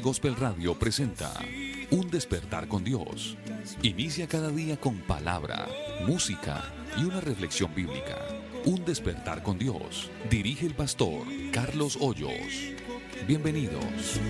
Gospel Radio presenta Un despertar con Dios. Inicia cada día con palabra, música y una reflexión bíblica. Un despertar con Dios. Dirige el pastor Carlos Hoyos. Bienvenidos.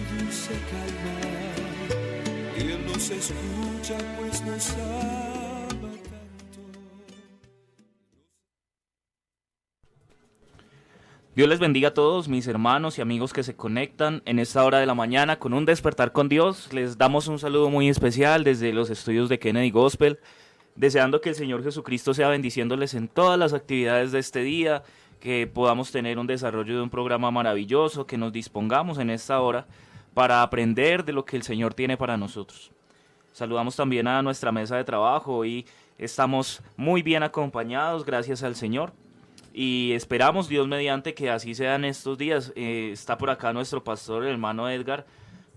Dios les bendiga a todos mis hermanos y amigos que se conectan en esta hora de la mañana con un despertar con Dios. Les damos un saludo muy especial desde los estudios de Kennedy Gospel, deseando que el Señor Jesucristo sea bendiciéndoles en todas las actividades de este día, que podamos tener un desarrollo de un programa maravilloso, que nos dispongamos en esta hora para aprender de lo que el Señor tiene para nosotros. Saludamos también a nuestra mesa de trabajo y estamos muy bien acompañados, gracias al Señor. Y esperamos, Dios mediante, que así sean estos días. Eh, está por acá nuestro pastor, el hermano Edgar.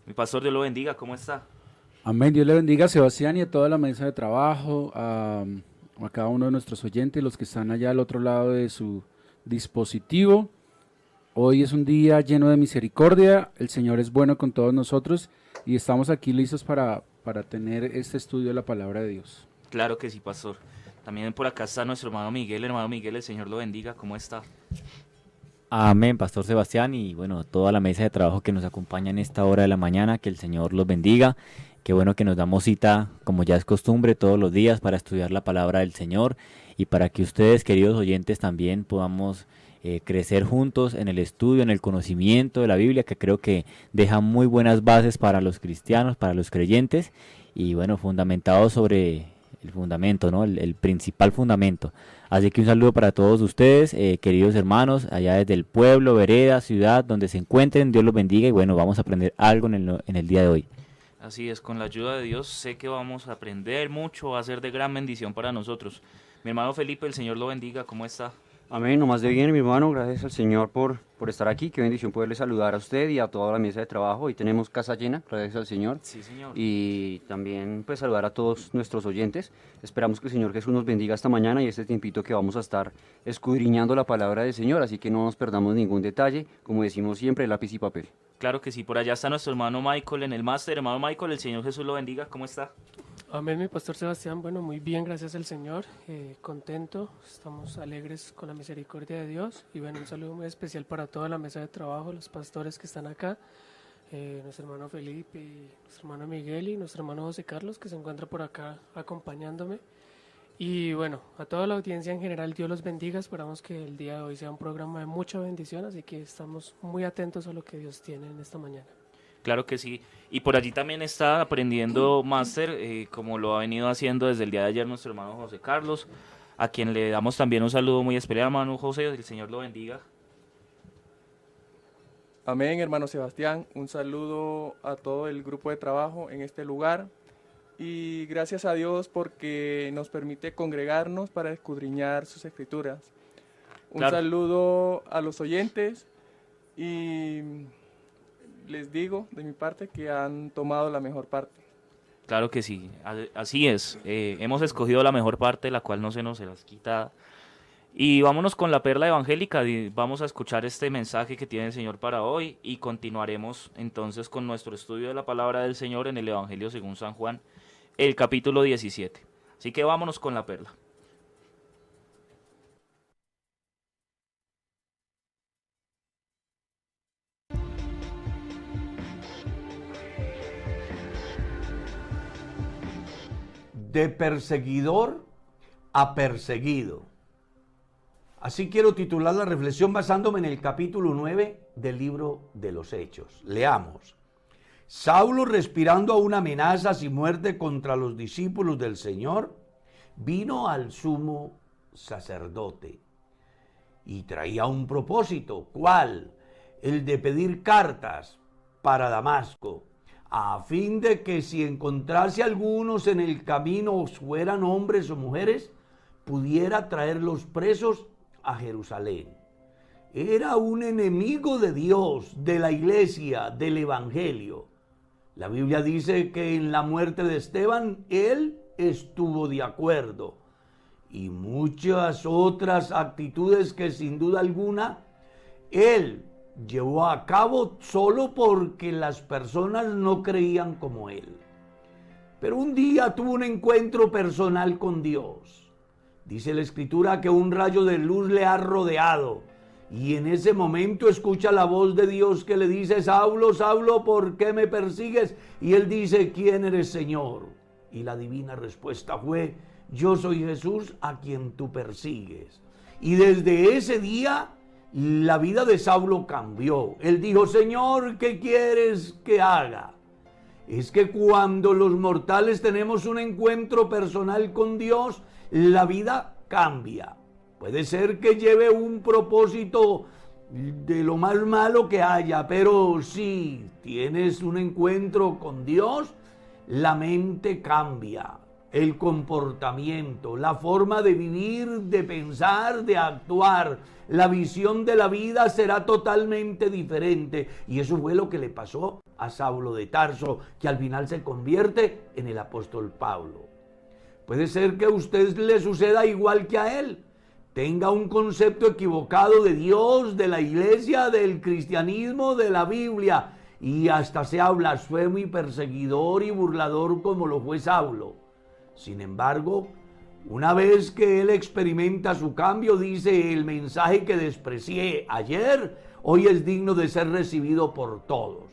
Mi pastor, Dios lo bendiga. ¿Cómo está? Amén. Dios le bendiga a Sebastián y a toda la mesa de trabajo, a, a cada uno de nuestros oyentes, los que están allá al otro lado de su dispositivo. Hoy es un día lleno de misericordia. El Señor es bueno con todos nosotros y estamos aquí listos para, para tener este estudio de la palabra de Dios. Claro que sí, pastor. También por acá está nuestro hermano Miguel. Hermano Miguel, el Señor lo bendiga. ¿Cómo está? Amén, Pastor Sebastián, y bueno, toda la mesa de trabajo que nos acompaña en esta hora de la mañana, que el Señor los bendiga. Qué bueno que nos damos cita, como ya es costumbre, todos los días para estudiar la palabra del Señor y para que ustedes, queridos oyentes, también podamos eh, crecer juntos en el estudio, en el conocimiento de la Biblia, que creo que deja muy buenas bases para los cristianos, para los creyentes, y bueno, fundamentado sobre el fundamento, ¿no? El, principal fundamento. Así que un saludo para todos ustedes, eh, queridos hermanos, allá desde el pueblo, vereda, ciudad, donde se encuentren. Dios los bendiga y bueno, vamos a aprender algo en el, en el día de hoy. Así es, con la ayuda de Dios sé que vamos a aprender mucho, va a ser de gran bendición para nosotros. Mi hermano Felipe, el Señor lo bendiga. ¿Cómo está? Amén, nomás de bien, mi hermano, gracias al Señor por, por estar aquí, qué bendición poderle saludar a usted y a toda la mesa de trabajo. Hoy tenemos casa llena, gracias al Señor. Sí, señor. Y también pues saludar a todos nuestros oyentes. Esperamos que el Señor Jesús nos bendiga esta mañana y este tiempito que vamos a estar escudriñando la palabra del Señor, así que no nos perdamos ningún detalle, como decimos siempre, lápiz y papel. Claro que sí, por allá está nuestro hermano Michael en el máster. Hermano Michael, el Señor Jesús lo bendiga. ¿Cómo está? Amén, mi pastor Sebastián. Bueno, muy bien, gracias al Señor. Eh, contento, estamos alegres con la misericordia de Dios. Y bueno, un saludo muy especial para toda la mesa de trabajo, los pastores que están acá, eh, nuestro hermano Felipe, nuestro hermano Miguel y nuestro hermano José Carlos, que se encuentra por acá acompañándome. Y bueno, a toda la audiencia en general, Dios los bendiga. Esperamos que el día de hoy sea un programa de mucha bendición, así que estamos muy atentos a lo que Dios tiene en esta mañana. Claro que sí. Y por allí también está aprendiendo máster, eh, como lo ha venido haciendo desde el día de ayer nuestro hermano José Carlos, a quien le damos también un saludo muy especial, hermano José, el Señor lo bendiga. Amén, hermano Sebastián. Un saludo a todo el grupo de trabajo en este lugar. Y gracias a Dios porque nos permite congregarnos para escudriñar sus escrituras. Un Claro. saludo a los oyentes y les digo de mi parte que han tomado la mejor parte. Claro que sí, así es. Eh, hemos escogido la mejor parte, la cual no se nos las quita. Y vámonos con la perla evangélica. Vamos a escuchar este mensaje que tiene el Señor para hoy y continuaremos entonces con nuestro estudio de la palabra del Señor en el Evangelio según San Juan, el capítulo 17. Así que vámonos con la perla. De perseguidor a perseguido. Así quiero titular la reflexión basándome en el capítulo 9 del libro de los Hechos. Leamos. Saulo, respirando aún amenazas y muerte contra los discípulos del Señor, vino al sumo sacerdote y traía un propósito. ¿Cuál? El de pedir cartas para Damasco, a fin de que si encontrase algunos en el camino, fueran hombres o mujeres, pudiera traerlos presos a Jerusalén. Era un enemigo de Dios, de la iglesia, del Evangelio. La Biblia dice que en la muerte de Esteban él estuvo de acuerdo. y muchas otras actitudes que sin duda alguna él llevó a cabo solo porque las personas no creían como él. Pero un día tuvo un encuentro personal con Dios. Dice la escritura que un rayo de luz le ha rodeado. Y en ese momento escucha la voz de Dios que le dice, Saulo, Saulo, ¿por qué me persigues? Y él dice, ¿quién eres Señor? Y la divina respuesta fue, yo soy Jesús a quien tú persigues. Y desde ese día la vida de Saulo cambió. Él dijo, Señor, ¿qué quieres que haga? Es que cuando los mortales tenemos un encuentro personal con Dios, la vida cambia. Puede ser que lleve un propósito de lo más malo que haya, pero si tienes un encuentro con Dios, la mente cambia el comportamiento, la forma de vivir, de pensar, de actuar, la visión de la vida será totalmente diferente. Y eso fue lo que le pasó a Saulo de Tarso, que al final se convierte en el apóstol Pablo. Puede ser que a usted le suceda igual que a él. Tenga un concepto equivocado de Dios, de la iglesia, del cristianismo, de la Biblia, y hasta sea blasfemo y perseguidor y burlador como lo fue Saulo. Sin embargo, una vez que él experimenta su cambio, dice el mensaje que desprecié ayer, hoy es digno de ser recibido por todos.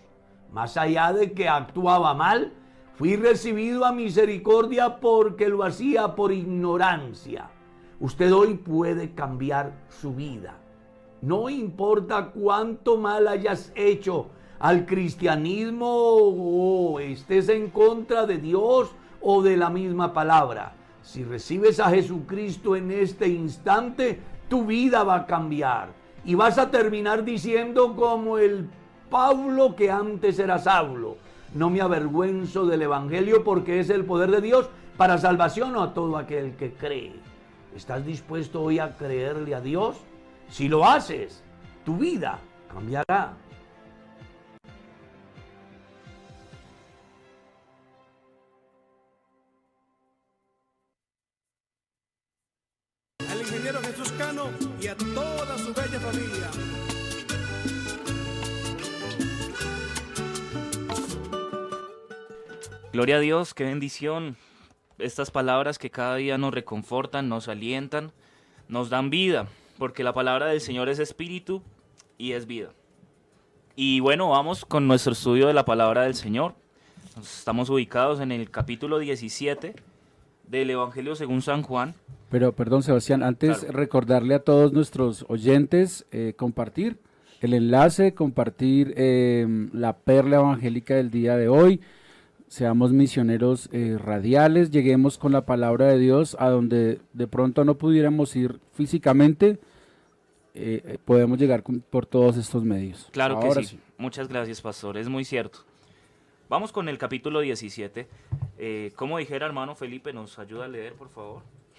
Más allá de que actuaba mal, fui recibido a misericordia porque lo hacía por ignorancia. Usted hoy puede cambiar su vida. No importa cuánto mal hayas hecho al cristianismo o estés en contra de Dios o de la misma palabra. Si recibes a Jesucristo en este instante, tu vida va a cambiar. Y vas a terminar diciendo como el Pablo que antes era Saulo. No me avergüenzo del Evangelio porque es el poder de Dios para salvación a todo aquel que cree. ¿Estás dispuesto hoy a creerle a Dios? Si lo haces, tu vida cambiará. Y a toda su bella familia. Gloria a Dios, qué bendición. Estas palabras que cada día nos reconfortan, nos alientan, nos dan vida, porque la palabra del Señor es espíritu y es vida. Y bueno, vamos con nuestro estudio de la palabra del Señor. Estamos ubicados en el capítulo 17 del Evangelio según San Juan. Pero, perdón, Sebastián, antes recordarle a todos nuestros oyentes eh, compartir el enlace, compartir em, la perla evangélica del día de hoy. Seamos misioneros eh, radiales, lleguemos con la palabra de Dios a donde de pronto no pudiéramos ir físicamente, eh, podemos llegar por todos estos medios. Claro que sí. Muchas gracias, pastor. Es muy cierto. Vamos con el capítulo 17. como dijera hermano Felipe, ¿nos ayuda a leer, por favor?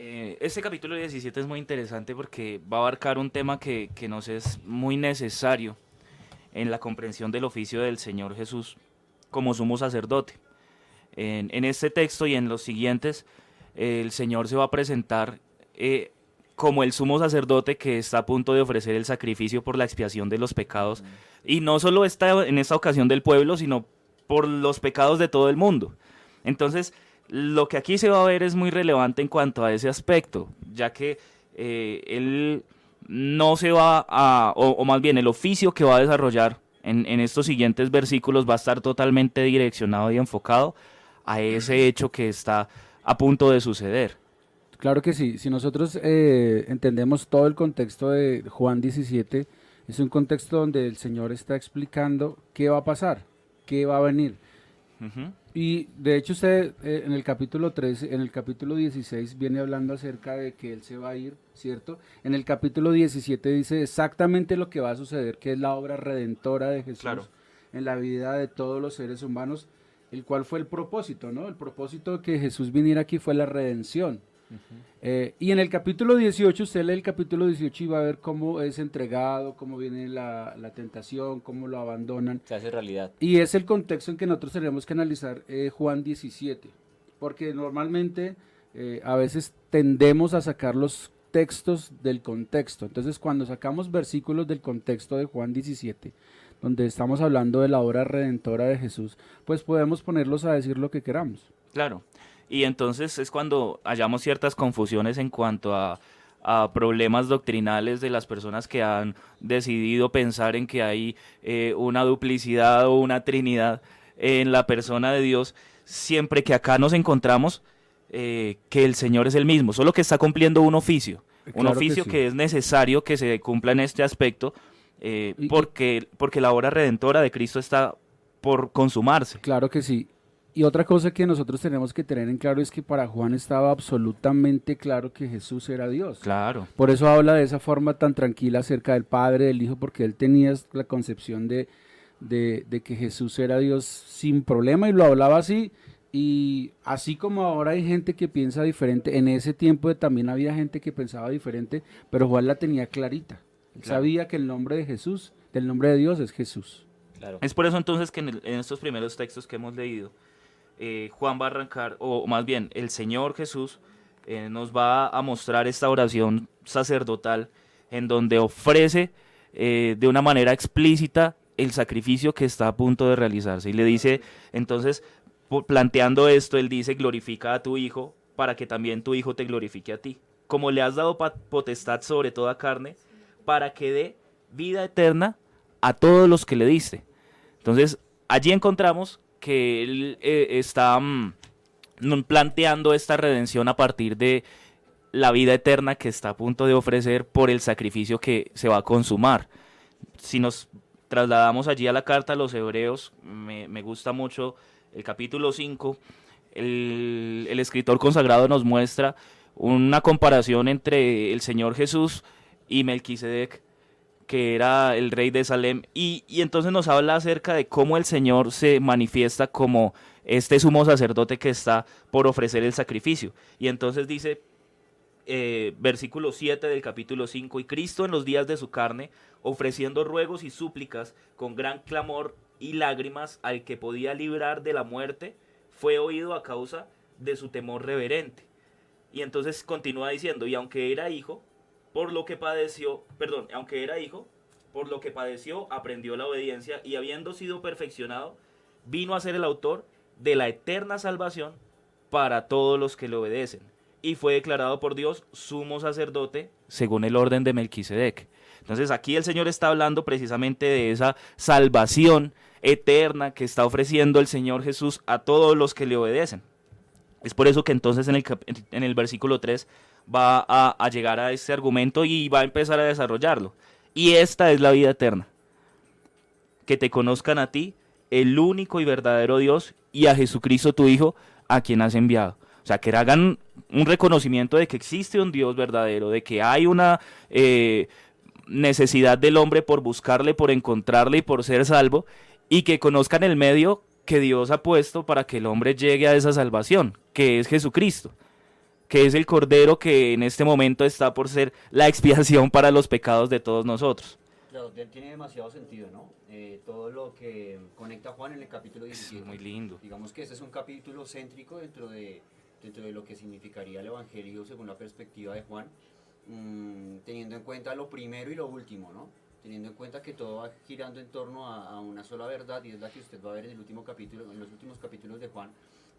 Eh, este capítulo 17 es muy interesante porque va a abarcar un tema que, nos es muy necesario en la comprensión del oficio del Señor Jesús como sumo sacerdote. En, este texto y en los siguientes, el Señor se va a presentar eh, como el sumo sacerdote que está a punto de ofrecer el sacrificio por la expiación de los pecados. Y no solo está en esta ocasión del pueblo, sino por los pecados de todo el mundo. Entonces, lo que aquí se va a ver es muy relevante en cuanto a ese aspecto, ya que eh, él no se va a, o, más bien el oficio que va a desarrollar en, estos siguientes versículos va a estar totalmente direccionado y enfocado a ese hecho que está a punto de suceder. Claro que sí, si nosotros eh, entendemos todo el contexto de Juan 17, es un contexto donde el Señor está explicando qué va a pasar, qué va a venir. Y de hecho usted eh, en el capítulo 13, en el capítulo 16 viene hablando acerca de que él se va a ir, ¿cierto? En el capítulo 17 dice exactamente lo que va a suceder, que es la obra redentora de Jesús Claro. en la vida de todos los seres humanos, el cual fue el propósito, ¿no? El propósito de que Jesús viniera aquí fue la redención. Eh, y en el capítulo 18, usted lee el capítulo 18 y va a ver cómo es entregado, cómo viene la, la tentación, cómo lo abandonan. Se hace realidad. Y es el contexto en que nosotros tenemos que analizar eh, Juan 17, porque normalmente eh, a veces tendemos a sacar los textos del contexto. Entonces, cuando sacamos versículos del contexto de Juan 17, donde estamos hablando de la obra redentora de Jesús, pues podemos ponerlos a decir lo que queramos. Claro. Y entonces es cuando hallamos ciertas confusiones en cuanto a, a problemas doctrinales de las personas que han decidido pensar en que hay eh, una duplicidad o una trinidad en la persona de Dios, siempre que acá nos encontramos eh, que el Señor es el mismo, solo que está cumpliendo un oficio, un que oficio sí. que, es necesario que se cumpla en este aspecto, eh, y- porque, porque la obra redentora de Cristo está por consumarse. Claro que sí. Y otra cosa que nosotros tenemos que tener en claro es que para Juan estaba absolutamente claro que Jesús era Dios. Claro. Por eso habla de esa forma tan tranquila acerca del Padre, del Hijo, porque él tenía la concepción de, de, de que Jesús era Dios sin problema y lo hablaba así. Y así como ahora hay gente que piensa diferente, en ese tiempo también había gente que pensaba diferente, pero Juan la tenía clarita. Él Claro. sabía que el nombre de Jesús, del nombre de Dios es Jesús. Claro. Es por eso entonces que en, el- en estos primeros textos que hemos leído, eh, Juan va a arrancar, o más bien el Señor Jesús eh, nos va a mostrar esta oración sacerdotal en donde ofrece eh, de una manera explícita el sacrificio que está a punto de realizarse. Y le dice, entonces, planteando esto, él dice, glorifica a tu Hijo para que también tu Hijo te glorifique a ti. Como le has dado potestad sobre toda carne, para que dé vida eterna a todos los que le diste. Entonces, allí encontramos que él eh, está mm, planteando esta redención a partir de la vida eterna que está a punto de ofrecer por el sacrificio que se va a consumar. Si nos trasladamos allí a la carta a los hebreos, me, me gusta mucho el capítulo 5, el, el escritor consagrado nos muestra una comparación entre el Señor Jesús y Melquisedec, que era el rey de Salem, y, y entonces nos habla acerca de cómo el Señor se manifiesta como este sumo sacerdote que está por ofrecer el sacrificio. Y entonces dice, eh, versículo 7 del capítulo 5, y Cristo en los días de su carne, ofreciendo ruegos y súplicas con gran clamor y lágrimas al que podía librar de la muerte, fue oído a causa de su temor reverente. Y entonces continúa diciendo, y aunque era hijo, por lo que padeció, perdón, aunque era hijo, por lo que padeció, aprendió la obediencia y habiendo sido perfeccionado, vino a ser el autor de la eterna salvación para todos los que le obedecen. Y fue declarado por Dios sumo sacerdote según el orden de Melquisedec. Entonces aquí el Señor está hablando precisamente de esa salvación eterna que está ofreciendo el Señor Jesús a todos los que le obedecen. Es por eso que entonces en el, en el versículo 3 va a, llegar a este argumento y va a empezar a desarrollarlo. Y esta es la vida eterna. Que te conozcan a ti, el único y verdadero Dios, y a Jesucristo tu Hijo, a quien has enviado. O sea, que hagan un reconocimiento de que existe un Dios verdadero, de que hay una eh, necesidad del hombre por buscarle, por encontrarle y por ser salvo, y que conozcan el medio que Dios ha puesto para que el hombre llegue a esa salvación, que es Jesucristo, que es el Cordero que en este momento está por ser la expiación para los pecados de todos nosotros. Claro, tiene demasiado sentido, ¿no? Eh, todo lo que conecta Juan en el capítulo 17. muy lindo. Digamos que este es un capítulo céntrico dentro de, dentro de lo que significaría el Evangelio según la perspectiva de Juan, mm, teniendo en cuenta lo primero y lo último, ¿no? Teniendo en cuenta que todo va girando en torno a, una sola verdad y es la que usted va a ver en los últimos capítulos de Juan,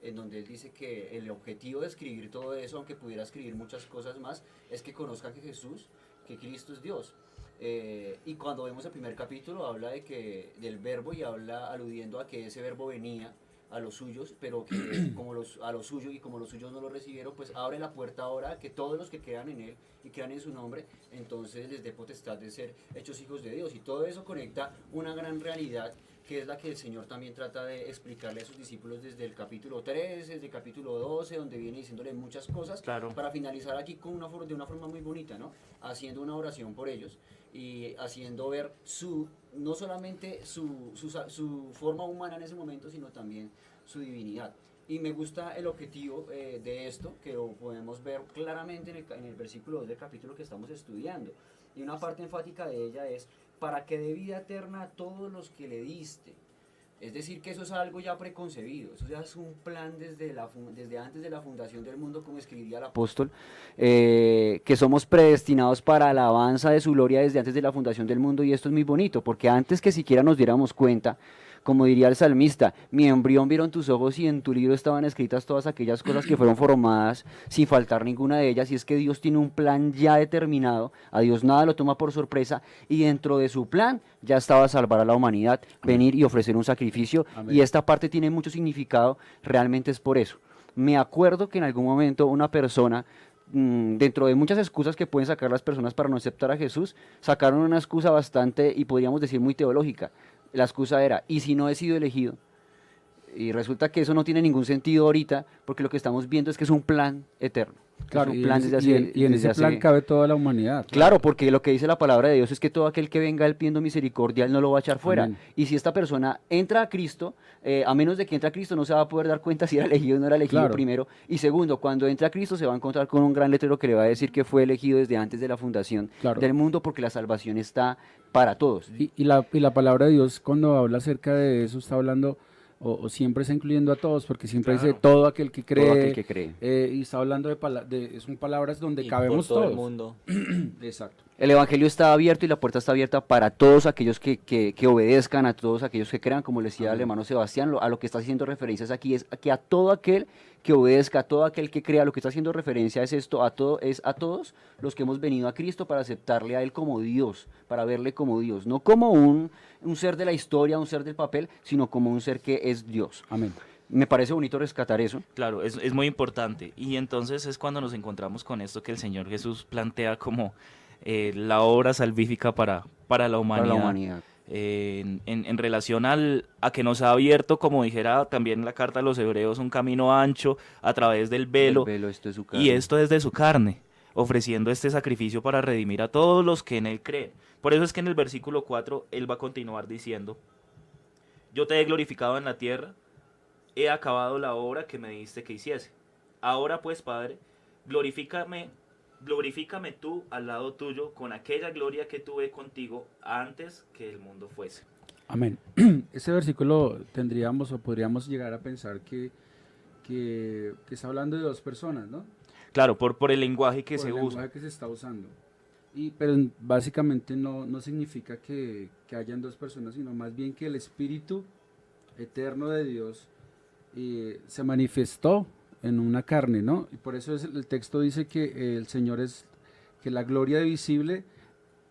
en donde él dice que el objetivo de escribir todo eso, aunque pudiera escribir muchas cosas más, es que conozcan que Jesús, que Cristo es Dios. Eh, y cuando vemos el primer capítulo habla de que del verbo y habla aludiendo a que ese verbo venía a los suyos, pero que como los, a los suyos y como los suyos no lo recibieron, pues abre la puerta ahora que todos los que crean en él y crean en su nombre, entonces les dé potestad de ser hechos hijos de Dios. Y todo eso conecta una gran realidad que es la que el Señor también trata de explicarle a sus discípulos desde el capítulo 3, desde el capítulo 12, donde viene diciéndole muchas cosas, Claro. para finalizar aquí con una, de una forma muy bonita, ¿no? Haciendo una oración por ellos y haciendo ver su, no solamente su, su, forma humana en ese momento, sino también su divinidad. Y me gusta el objetivo eh, de esto, que lo podemos ver claramente en el, en el versículo 2 del capítulo que estamos estudiando. Y una parte enfática de ella es, para que dé vida eterna a todos los que le diste. Es decir, que eso es algo ya preconcebido, eso ya es un plan desde, la, desde antes de la fundación del mundo, como escribía el apóstol, eh, que somos predestinados para la alabanza de su gloria desde antes de la fundación del mundo, y esto es muy bonito, porque antes que siquiera nos diéramos cuenta, como diría el salmista, mi embrión vieron tus ojos y en tu libro estaban escritas todas aquellas cosas que fueron formadas sin faltar ninguna de ellas, y es que Dios tiene un plan ya determinado, a Dios nada lo toma por sorpresa, y dentro de su plan ya estaba salvar a la humanidad, venir y ofrecer un sacrificio, Amén. y esta parte tiene mucho significado, realmente es por eso. Me acuerdo que en algún momento una persona, mm, dentro de muchas excusas que pueden sacar las personas para no aceptar a Jesús, sacaron una excusa bastante, y podríamos decir muy teológica. La excusa era, ¿y si no he sido elegido? Y resulta que eso no tiene ningún sentido ahorita, porque lo que estamos viendo es que es un plan eterno. Claro, y plan desde hace- en- y en desde ese plan hace- cabe toda la humanidad. Claro, porque lo que dice la palabra de Dios es que todo aquel que venga él pidiendo misericordia, él no lo va a echar fuera. Amén. Y si esta persona entra a Cristo, eh, a menos de que entre a Cristo, no se va a poder dar cuenta si era elegido o no era elegido Claro. primero. Y segundo, cuando entra a Cristo, se va a encontrar con un gran letrero que le va a decir que fue elegido desde antes de la fundación Claro. del mundo, porque la salvación está para todos. Y, y la, y la palabra de Dios cuando habla acerca de eso está hablando o, o siempre está incluyendo a todos porque siempre dice todo aquel que cree, Todo aquel que cree. eh, y está hablando de, pala- de son palabras donde Y cabemos por todo todos. el mundo. Exacto. El Evangelio está abierto y la puerta está abierta para todos aquellos que, que- que obedezcan, a todos aquellos que crean, como le decía el hermano Sebastián, lo- a lo que está haciendo referencias aquí es a que a todo aquel que obedezca, a todo aquel que crea, lo que está haciendo referencia es esto, a todo, es a todos los que hemos venido a Cristo para aceptarle a Él como Dios, para verle como Dios, no como un, un ser de la historia, un ser del papel, sino como un ser que es Dios. Amén. Me parece bonito rescatar eso. Claro, es, es muy importante. Y entonces es cuando nos encontramos con esto que el Señor Jesús plantea como eh, la obra salvífica para, para la Para humanidad. la humanidad. Eh, en, en- en relación al, a que nos ha abierto, como dijera también la carta a los hebreos, un camino ancho a través del velo, El velo, esto es su y esto es de su carne, ofreciendo este sacrificio para redimir a todos los que en él creen. Por eso es que en el versículo 4 él va a continuar diciendo, yo te he glorificado en la tierra, he acabado la obra que me diste que hiciese. Ahora pues, Padre, glorifícame, glorifícame tú al lado tuyo con aquella gloria que tuve contigo antes que el mundo fuese. Amén. Ese versículo tendríamos o podríamos llegar a pensar que, que, que está hablando de dos personas, ¿no? Claro, por, por el lenguaje que Por se el usa. lenguaje que se está usando. Y, pero básicamente no, no significa que, que hayan dos personas, sino más bien que el Espíritu eterno de Dios eh, se manifestó en una carne, ¿no? Y por eso es, el texto dice que eh, el Señor es, que la gloria visible,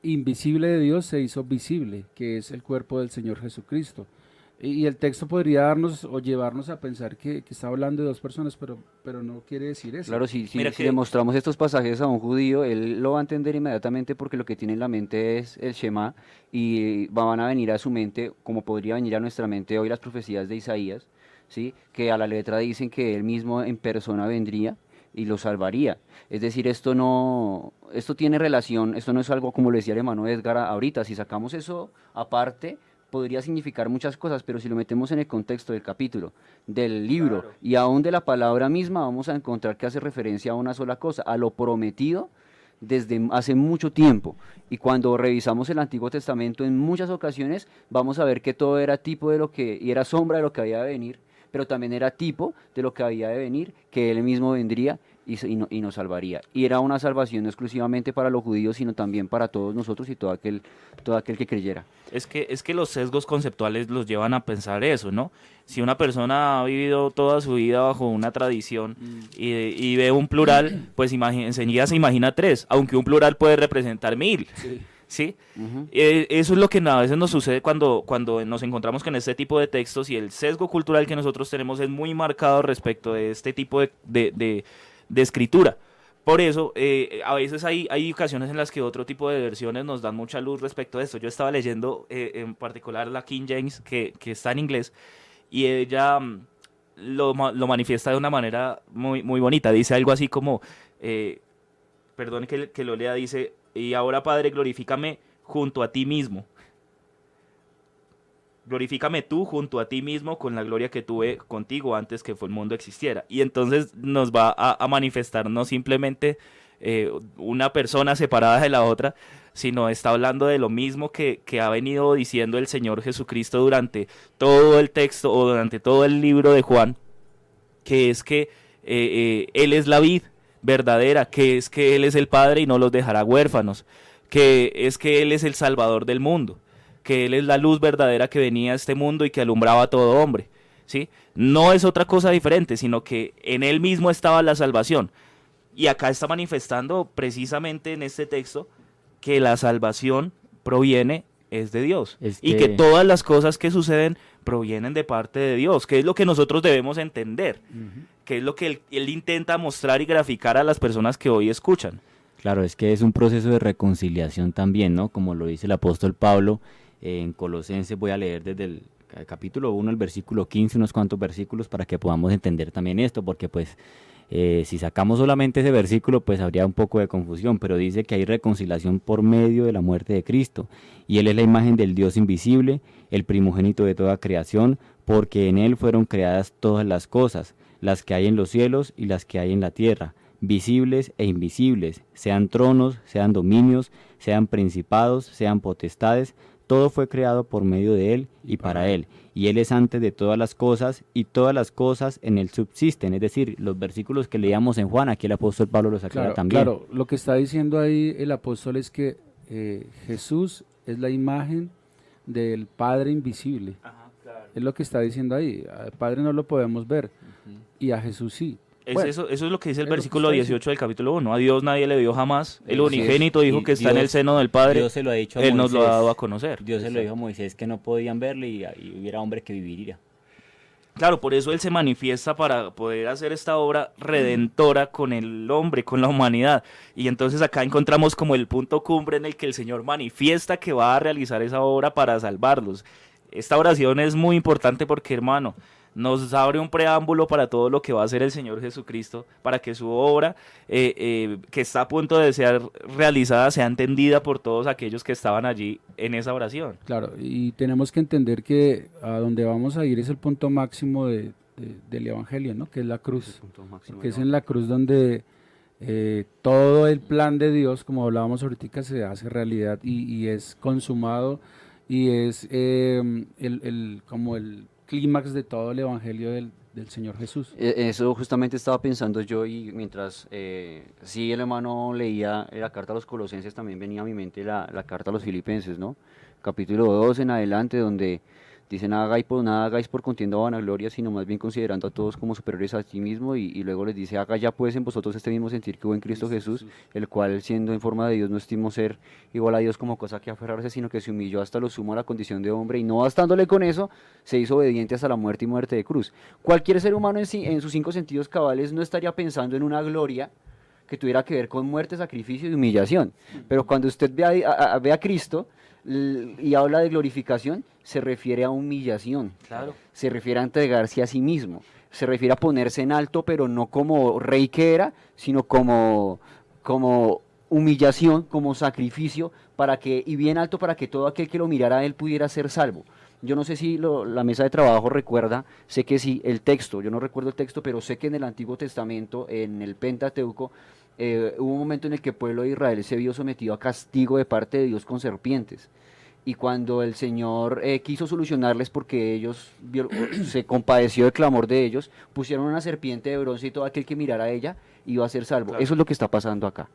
invisible de Dios se hizo visible, que es el cuerpo del Señor Jesucristo. Y, y el texto podría darnos o llevarnos a pensar que, que está hablando de dos personas, pero, pero no quiere decir eso. Claro, si, si, Mira si que- le mostramos estos pasajes a un judío, él lo va a entender inmediatamente porque lo que tiene en la mente es el Shema y van a venir a su mente, como podría venir a nuestra mente hoy las profecías de Isaías, ¿sí? que a la letra dicen que él mismo en persona vendría y lo salvaría. Es decir, esto no, esto tiene relación, esto no es algo como lo decía el hermano Edgar ahorita, si sacamos eso aparte, podría significar muchas cosas, pero si lo metemos en el contexto del capítulo, del libro Claro. y aún de la palabra misma, vamos a encontrar que hace referencia a una sola cosa, a lo prometido desde hace mucho tiempo. Y cuando revisamos el Antiguo Testamento en muchas ocasiones, vamos a ver que todo era tipo de lo que, y era sombra de lo que había de venir, pero también era tipo de lo que había de venir, que Él mismo vendría y, no- y nos salvaría. Y era una salvación no exclusivamente para los judíos, sino también para todos nosotros y todo aquel, todo aquel que creyera. Es que, es que los sesgos conceptuales los llevan a pensar eso, ¿no? Si una persona ha vivido toda su vida bajo una tradición y, y ve un plural, pues imagi- enseguida se imagina tres, aunque un plural puede representar mil. ¿Sí? Ujú. Eh, eso es lo que a veces nos sucede cuando, cuando nos encontramos con este tipo de textos y el sesgo cultural que nosotros tenemos es muy marcado respecto de este tipo de, de- de- de escritura. Por eso, eh, a veces hay, hay ocasiones en las que otro tipo de versiones nos dan mucha luz respecto a esto. Yo estaba leyendo eh, en particular la King James, que, que está en inglés, y ella mm, lo, lo manifiesta de una manera muy, muy bonita. Dice algo así como, eh, perdón que, que lo lea, dice, y ahora Padre, glorifícame junto a ti mismo. Glorifícame tú junto a ti mismo con la gloria que tuve contigo antes que el mundo existiera. Y entonces nos va a, manifestar no simplemente eh, una persona separada de la otra, sino está hablando de lo mismo que, que ha venido diciendo el Señor Jesucristo durante todo el texto o durante todo el libro de Juan, que es que eh, eh, Él es la vid verdadera, que es que Él es el Padre y no los dejará huérfanos, que es que Él es el Salvador del mundo, que Él es la luz verdadera que venía a este mundo y que alumbraba a todo hombre. ¿sí? No es otra cosa diferente, sino que en Él mismo estaba la salvación. Y acá está manifestando precisamente en este texto que la salvación proviene es de Dios y que que- todas las cosas que suceden provienen de parte de Dios, que es lo que nosotros debemos entender, que es lo que él, él intenta mostrar y graficar a las personas que hoy escuchan. Claro, es que es un proceso de reconciliación también, ¿no? Como lo dice el apóstol Pablo eh, en Colosenses, voy a leer desde el ca- capítulo 1, el versículo 15, unos cuantos versículos para que podamos entender también esto, porque pues eh, si sacamos solamente ese versículo, pues habría un poco de confusión, pero dice que hay reconciliación por medio de la muerte de Cristo, y Él es la imagen del Dios invisible, el primogénito de toda creación, porque en Él fueron creadas todas las cosas, las que hay en los cielos y las que hay en la tierra, visibles e invisibles, sean tronos, sean dominios, sean principados, sean potestades, todo fue creado por medio de Él y para Él. Y Él es antes de todas las cosas y todas las cosas en Él subsisten. Es decir, los versículos que leíamos en Juan, aquí el apóstol Pablo los aclara Claro, también. claro, lo que está diciendo ahí el apóstol es que eh, Jesús es la imagen del Padre invisible. Es lo que está diciendo ahí. Al Padre no lo podemos ver y a Jesús sí. Es Bueno, eso, eso es lo que dice el versículo está diciendo. 18 del capítulo 1. A Dios nadie le dio jamás. El unigénito dijo que está en el seno del Padre. Dios se lo ha dicho a Él nos lo ha dado a conocer. Dios se lo dijo a Moisés que no podían verle y, y hubiera hombre que viviría. Claro, por eso Él se manifiesta para poder hacer esta obra redentora con el hombre, con la humanidad. Y entonces acá encontramos como el punto cumbre en el que el Señor manifiesta que va a realizar esa obra para salvarlos. Esta oración es muy importante porque, hermano, nos abre un preámbulo para todo lo que va a hacer el Señor Jesucristo, para que su obra, eh, eh, que está a punto de ser realizada, sea entendida por todos aquellos que estaban allí en esa oración. Claro, y tenemos que entender que a donde vamos a ir es el punto máximo de- de- del Evangelio, ¿no? Que es la cruz. Porque es en la cruz donde eh, todo el plan de Dios, como hablábamos ahorita, se hace realidad y, y es consumado y es eh, el, el- como el clímax de todo el Evangelio del, del Señor Jesús. Eh, Eso justamente estaba pensando yo y mientras eh, sí el hermano leía la carta a los colosenses también venía a mi mente la, la carta a los filipenses, ¿no? Capítulo 2 en adelante donde dice nada hagáis por, nada hagáis por contienda o vanagloria, sino más bien considerando a todos como superiores a sí mismo y, y luego les dice haga ya pues en vosotros este mismo sentir que hubo en Cristo Jesús, el cual siendo en forma de Dios no estimó ser igual a Dios como cosa que aferrarse, sino que se humilló hasta lo sumo a la condición de hombre y no bastándole con eso, se hizo obediente hasta la muerte y muerte de cruz. Cualquier ser humano en, sí- en sus cinco sentidos cabales no estaría pensando en una gloria que tuviera que ver con muerte, sacrificio y humillación. Pero cuando usted ve a, a- a- ve a Cristo y habla de glorificación, se refiere a humillación. Claro. Se refiere a entregarse a sí mismo. Se refiere a ponerse en alto, pero no como rey que era, sino como, como humillación, como sacrificio, para que, y bien alto para que todo aquel que lo mirara a él pudiera ser salvo. Yo no sé si lo- la mesa de trabajo recuerda, sé que sí, el texto, yo no recuerdo el texto, pero sé que en el Antiguo Testamento, en el Pentateuco, eh, hubo un momento en el que el pueblo de Israel se vio sometido a castigo de parte de Dios con serpientes. Y cuando el Señor eh, quiso solucionarles porque ellos vio- se compadeció del clamor de ellos, pusieron una serpiente de bronce y todo aquel que mirara a ella iba a ser salvo. Claro. Eso es lo que está pasando acá.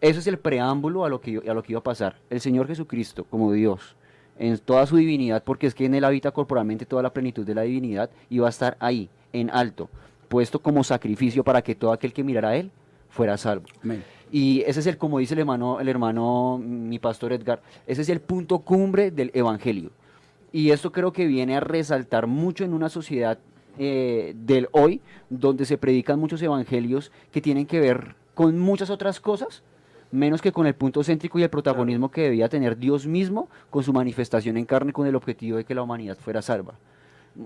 Eso es el preámbulo a lo que, a lo que iba a pasar. El Señor Jesucristo, como Dios, en toda su divinidad, porque es que en Él habita corporalmente toda la plenitud de la divinidad, iba a estar ahí, en alto, puesto como sacrificio para que todo aquel que mirara a Él fuera salvo. Amén. Y ese es el, como dice el hermano, el hermano, mi pastor Edgar, ese es el punto cumbre del Evangelio. Y esto creo que viene a resaltar mucho en una sociedad eh, del hoy, donde se predican muchos evangelios que tienen que ver con muchas otras cosas, menos que con el punto céntrico y el protagonismo que debía tener Dios mismo con su manifestación en carne con el objetivo de que la humanidad fuera salva.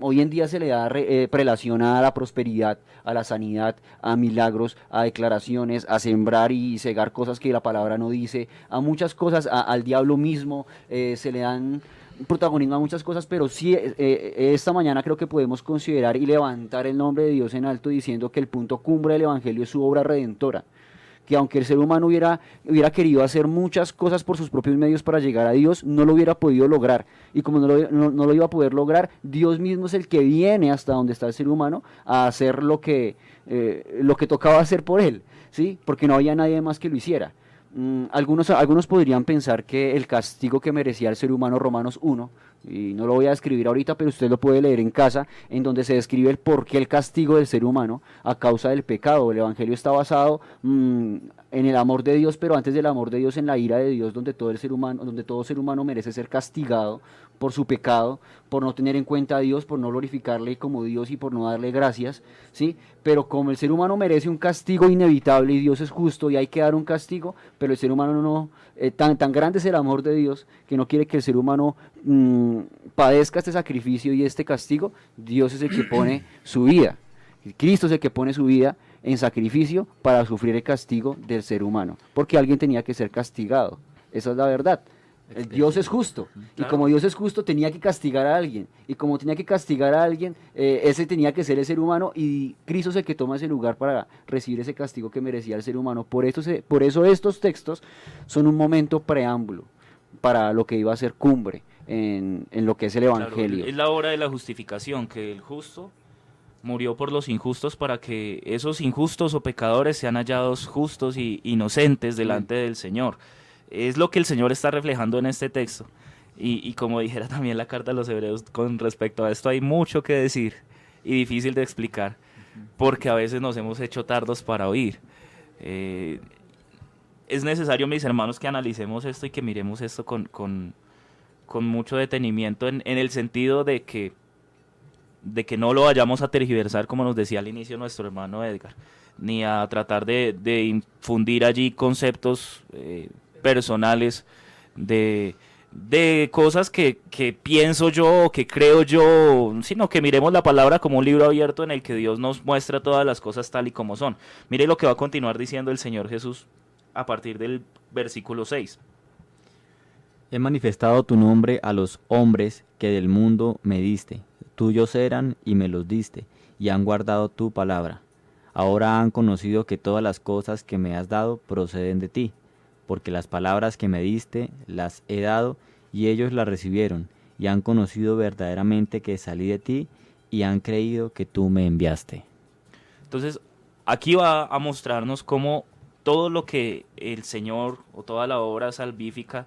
Hoy en día se le da re- eh, prelación a la prosperidad, a la sanidad, a milagros, a declaraciones, a sembrar y cegar cosas que la palabra no dice, a muchas cosas, al diablo mismo, eh, se le dan protagonismo a muchas cosas, pero sí, eh, eh, esta mañana creo que podemos considerar y levantar el nombre de Dios en alto diciendo que el punto cumbre del Evangelio es su obra redentora que aunque el ser humano hubiera, hubiera querido hacer muchas cosas por sus propios medios para llegar a Dios, no lo hubiera podido lograr. Y como no lo, no- no lo iba a poder lograr, Dios mismo es el que viene hasta donde está el ser humano a hacer lo que, eh, lo que tocaba hacer por él, ¿sí? Porque no había nadie más que lo hiciera. Mm, algunos, algunos podrían pensar que el castigo que merecía el ser humano, Romanos 1, y no lo voy a describir ahorita, pero usted lo puede leer en casa, en donde se describe el por qué el castigo del ser humano a causa del pecado. El Evangelio está basado mm, en el amor de Dios, pero antes del amor de Dios, en la ira de Dios, donde todo el ser humano, donde todo ser humano merece ser castigado por su pecado, por no tener en cuenta a Dios, por no glorificarle como Dios y por no darle gracias, ¿sí? Pero como el ser humano merece un castigo inevitable y Dios es justo y hay que dar un castigo, pero el ser humano no, eh, tan, tan grande es el amor de Dios que no quiere que el ser humano mm, padezca este sacrificio y este castigo, Dios es el que pone su vida. Cristo es el que pone su vida en sacrificio para sufrir el castigo del ser humano, porque alguien tenía que ser castigado. Esa es la verdad. El Dios es justo. Y como Dios es justo, tenía que castigar a alguien. Y como tenía que castigar a alguien, eh, ese tenía que ser el ser humano. Y Cristo es el que toma ese lugar para recibir ese castigo que merecía el ser humano. Por eso, se- por eso estos textos son un momento preámbulo para lo que iba a ser cumbre en, en lo que es el Claro, Evangelio. es la hora de la justificación, que el justo murió por los injustos para que esos injustos o pecadores sean hallados justos y inocentes delante del Señor. Es lo que el Señor está reflejando en este texto. Y, y como dijera también la carta a los hebreos con respecto a esto, hay mucho que decir y difícil de explicar, porque a veces nos hemos hecho tardos para oír. Eh, es necesario, mis hermanos, que analicemos esto y que miremos esto con, con, con mucho detenimiento en, en el sentido de que, de que no lo vayamos a tergiversar, como nos decía al inicio nuestro hermano Edgar, ni a tratar de, de infundir allí conceptos eh, personales de, de cosas que, que pienso yo que creo yo, sino que miremos la palabra como un libro abierto en el que Dios nos muestra todas las cosas tal y como son. Mire lo que va a continuar diciendo el Señor Jesús a partir del versículo 6. He manifestado tu nombre a los hombres que del mundo me diste. Tuyos eran y me los diste, y han guardado tu palabra. Ahora han conocido que todas las cosas que me has dado proceden de ti, porque las palabras que me diste las he dado, y ellos las recibieron, y han conocido verdaderamente que salí de ti, y han creído que tú me enviaste. Entonces, aquí va a mostrarnos cómo todo lo que el Señor o toda la obra salvífica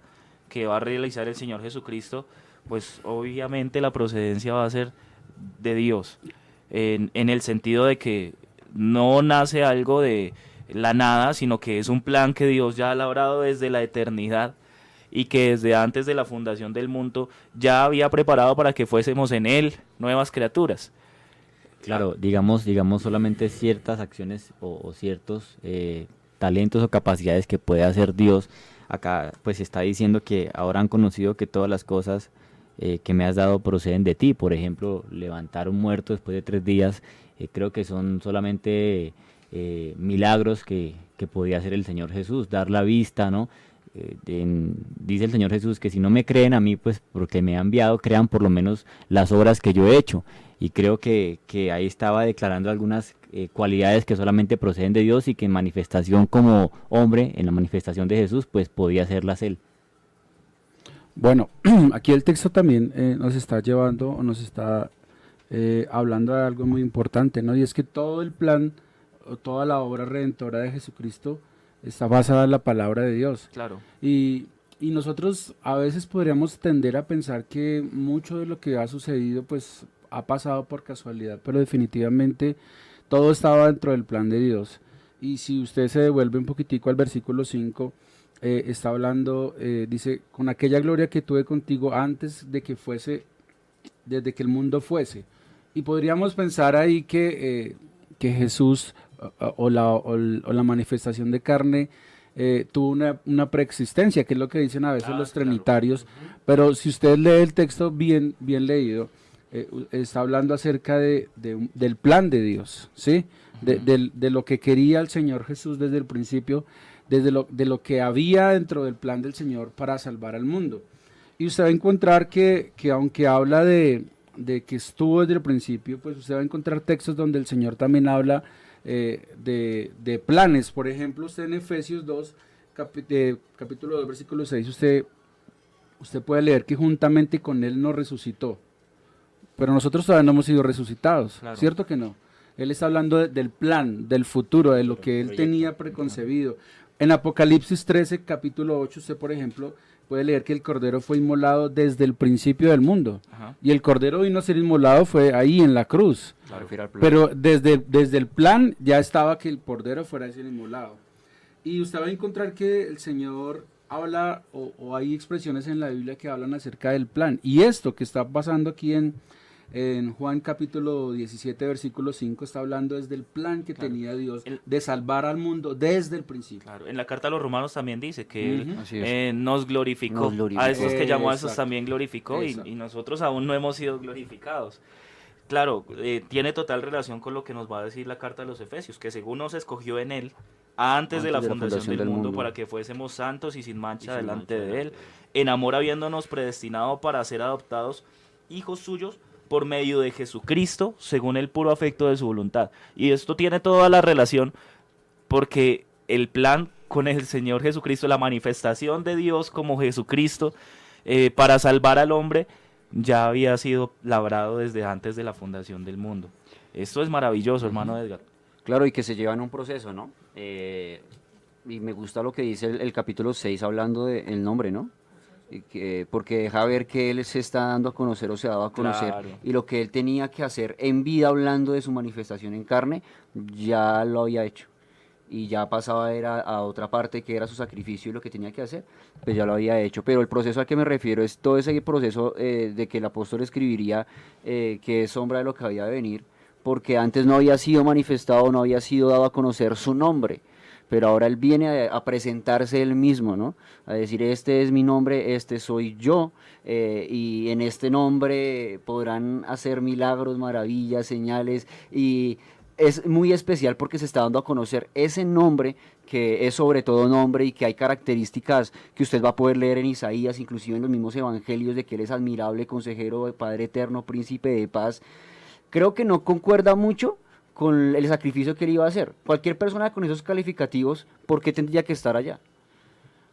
que va a realizar el Señor Jesucristo, pues obviamente la procedencia va a ser de Dios, en, el sentido de que no nace algo de la nada, sino que es un plan que Dios ya ha labrado desde la eternidad y que desde antes de la fundación del mundo ya había preparado para que fuésemos en Él nuevas criaturas. Claro, digamos, digamos solamente ciertas acciones o, o ciertos eh, talentos o capacidades que puede hacer Dios. Acá pues está diciendo que ahora han conocido que todas las cosas eh, que me has dado proceden de ti. Por ejemplo, levantar un muerto después de tres días, eh, creo que son solamente eh, milagros que, que podía hacer el Señor Jesús, dar la vista, ¿no? Dice el Señor Jesús que si no me creen a mí, pues porque me ha enviado, crean por lo menos las obras que yo he hecho. Y creo que, que ahí estaba declarando algunas eh, cualidades que solamente proceden de Dios y que en manifestación como hombre, en la manifestación de Jesús, pues podía hacerlas él. Bueno, aquí el texto también eh, nos está llevando o nos está eh, hablando de algo muy importante, ¿no? Y es que todo el plan o toda la obra redentora de Jesucristo está basada en la palabra de Dios. Claro. Y, y nosotros a veces podríamos tender a pensar que mucho de lo que ha sucedido pues ha pasado por casualidad, pero definitivamente todo estaba dentro del plan de Dios. Y si usted se devuelve un poquitico al versículo 5, eh, está hablando, eh, dice, con aquella gloria que tuve contigo antes de que fuese, desde que el mundo fuese. Y podríamos pensar ahí que, eh, que Jesús o, o la, o la manifestación de carne tuvo una, una preexistencia, que es lo que dicen a veces los trinitarios, pero si usted lee el texto bien, bien leído, eh, está hablando acerca de, del plan de Dios, ¿sí? De, lo que quería el Señor Jesús desde el principio, desde lo, de lo que había dentro del plan del Señor para salvar al mundo. Y usted va a encontrar que, que aunque habla de, de que estuvo desde el principio, pues usted va a encontrar textos donde el Señor también habla eh, de, de planes. Por ejemplo, usted en Efesios 2, capi- eh, capítulo 2, versículo 6, usted, usted puede leer que juntamente con Él nos resucitó. Pero nosotros todavía no hemos sido resucitados, Claro. ¿cierto que no? Él está hablando de- del plan, del futuro, de lo que Él tenía preconcebido. En Apocalipsis 13, capítulo 8, usted, por ejemplo, puede leer que el Cordero fue inmolado desde el principio del mundo. Ajá. Y el Cordero vino a ser inmolado fue ahí en la cruz. Pero desde, desde el plan ya estaba que el Cordero fuera a ser inmolado. Y usted va a encontrar que el Señor habla, o, o hay expresiones en la Biblia que hablan acerca del plan. Y esto que está pasando aquí en, en Juan capítulo 17, versículo 5, está hablando desde el plan que tenía Dios El- de salvar al mundo desde el principio. Claro, en la carta a los romanos también dice que Él eh, nos glorificó. Nos glorificó. A esos que llamó a esos también glorificó y, nosotros aún no hemos sido glorificados. Claro, eh, tiene total relación con lo que nos va a decir la carta de los Efesios, que según nos escogió en Él antes, de la fundación, del, mundo, para que fuésemos santos y sin mancha sin delante mancha de Él. en amor habiéndonos predestinado para ser adoptados hijos suyos por medio de Jesucristo, según el puro afecto de su voluntad. Y esto tiene toda la relación porque el plan con el Señor Jesucristo, la manifestación de Dios como Jesucristo eh, para salvar al hombre, ya había sido labrado desde antes de la fundación del mundo. Esto es maravilloso, hermano Edgar. Claro, y que se llevan un proceso, ¿no? Eh, y me gusta lo que dice el, el capítulo 6 hablando del nombre, ¿no? Que- porque deja ver que él se está dando a conocer o se ha dado a conocer Claro. y lo que él tenía que hacer en vida hablando de su manifestación en carne, ya lo había hecho. Y ya pasaba era a otra parte que era su sacrificio y lo que tenía que hacer, pues ya lo había hecho. Pero el proceso al que me refiero es todo ese proceso eh, de que el apóstol escribiría eh, que es sombra de lo que había de venir, porque antes no había sido manifestado, no había sido dado a conocer su nombre, pero ahora él viene a, presentarse él mismo, ¿no? A decir, este es mi nombre, este soy yo, eh, y en este nombre podrán hacer milagros, maravillas, señales, y es muy especial porque se está dando a conocer ese nombre que es sobre todo nombre y que hay características que usted va a poder leer en Isaías, inclusive en los mismos evangelios, de que él es admirable, consejero, Padre eterno, príncipe de paz, creo que no concuerda mucho con el sacrificio que él iba a hacer. Cualquier persona con esos calificativos, ¿por qué tendría que estar allá?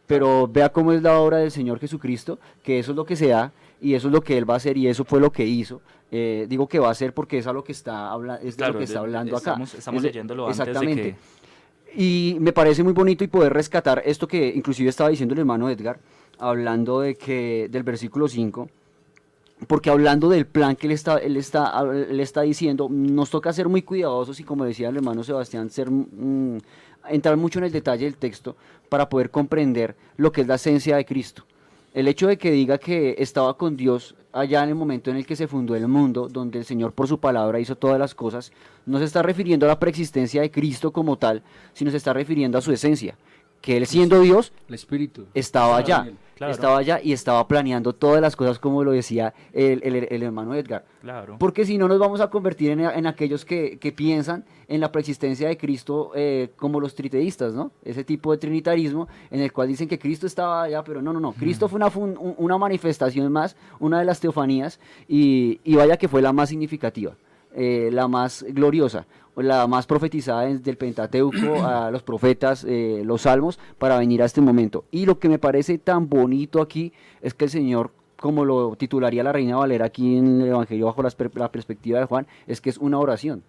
Pero vea cómo es la obra del Señor Jesucristo, que eso es lo que se da y eso es lo que él va a hacer y eso fue lo que hizo. Eh, digo que va a hacer porque es a lo que está, habla, es de lo que está hablando acá. estamos- estamos Es de- leyéndolo antes de exactamente. que- Y me parece muy bonito y poder rescatar esto que inclusive estaba diciendo el hermano Edgar, hablando de que del versículo 5, porque hablando del plan que él está, él está, él está diciendo, nos toca ser muy cuidadosos y como decía el hermano Sebastián, ser, mm, entrar mucho en el detalle del texto para poder comprender lo que es la esencia de Cristo. El hecho de que diga que estaba con Dios allá en el momento en el que se fundó el mundo, donde el Señor por su palabra hizo todas las cosas, no se está refiriendo a la preexistencia de Cristo como tal, sino se está refiriendo a su esencia, que Él siendo Dios El Espíritu. estaba allá. Claro. estaba allá y estaba planeando todas las cosas como lo decía el, el- el hermano Edgar. Claro. Porque si no nos vamos a convertir en, en aquellos que, que piensan en la preexistencia de Cristo eh, como los triteístas, ¿no? Ese tipo de trinitarismo en el cual dicen que Cristo estaba allá, pero no, no, no. Cristo fue una, un- una manifestación más, una de las teofanías, y, y vaya que fue la más significativa, eh, la más gloriosa, la más profetizada desde el Pentateuco a los profetas, eh, los salmos, para venir a este momento. Y lo que me parece tan bonito aquí es que el Señor como lo titularía la Reina Valera aquí en el Evangelio bajo per- la perspectiva de Juan, es que es una oración.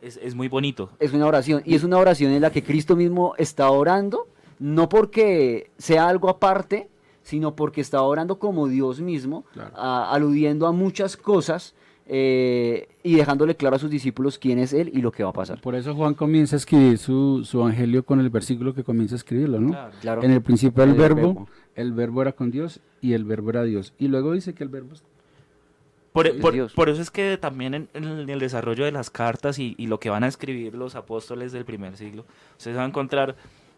Es, es muy bonito. Es una oración. Y es una oración en la que Cristo mismo está orando, no porque sea algo aparte, sino porque está orando como Dios mismo, Claro. a- aludiendo a muchas cosas eh, y dejándole claro a sus discípulos quién es Él y lo que va a pasar. Por eso Juan comienza a escribir su, su evangelio con el versículo que comienza a escribirlo, ¿no? Claro. Claro. En el principio el El verbo, verbo. el verbo era con Dios y el verbo era Dios. Y luego dice que el verbo es- Por, por- Dios. por eso es que también en, en el, en el desarrollo de las cartas y, y lo que van a escribir los apóstoles del primer siglo, ustedes van a encontrar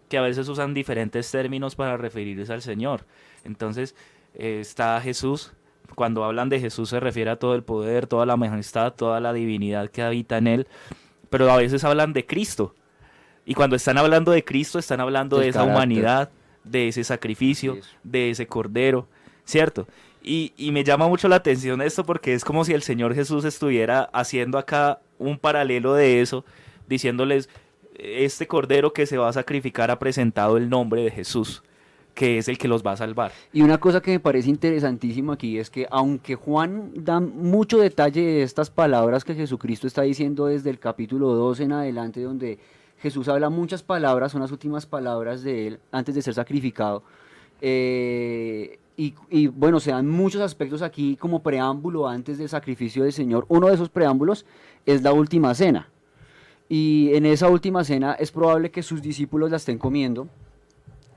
que a veces usan diferentes términos para referirse al Señor. Entonces, eh, está Jesús, cuando hablan de Jesús se refiere a todo el poder, toda la majestad, toda la divinidad que habita en él, pero a veces hablan de Cristo. Y cuando están hablando de Cristo, están hablando de esa carácter. humanidad, de ese sacrificio, de ese cordero, ¿cierto? Y, y me llama mucho la atención esto porque es como si el Señor Jesús estuviera haciendo acá un paralelo de eso, diciéndoles, este cordero que se va a sacrificar ha presentado el nombre de Jesús, que es el que los va a salvar. Y una cosa que me parece interesantísimo aquí es que aunque Juan da mucho detalle de estas palabras que Jesucristo está diciendo desde el capítulo 2 en adelante, donde Jesús habla muchas palabras, son las últimas palabras de él antes de ser sacrificado. eh, y, y, bueno, se dan muchos aspectos aquí como preámbulo antes del sacrificio del Señor. Uno de esos preámbulos es la última cena. Y en esa última cena es probable que sus discípulos la estén comiendo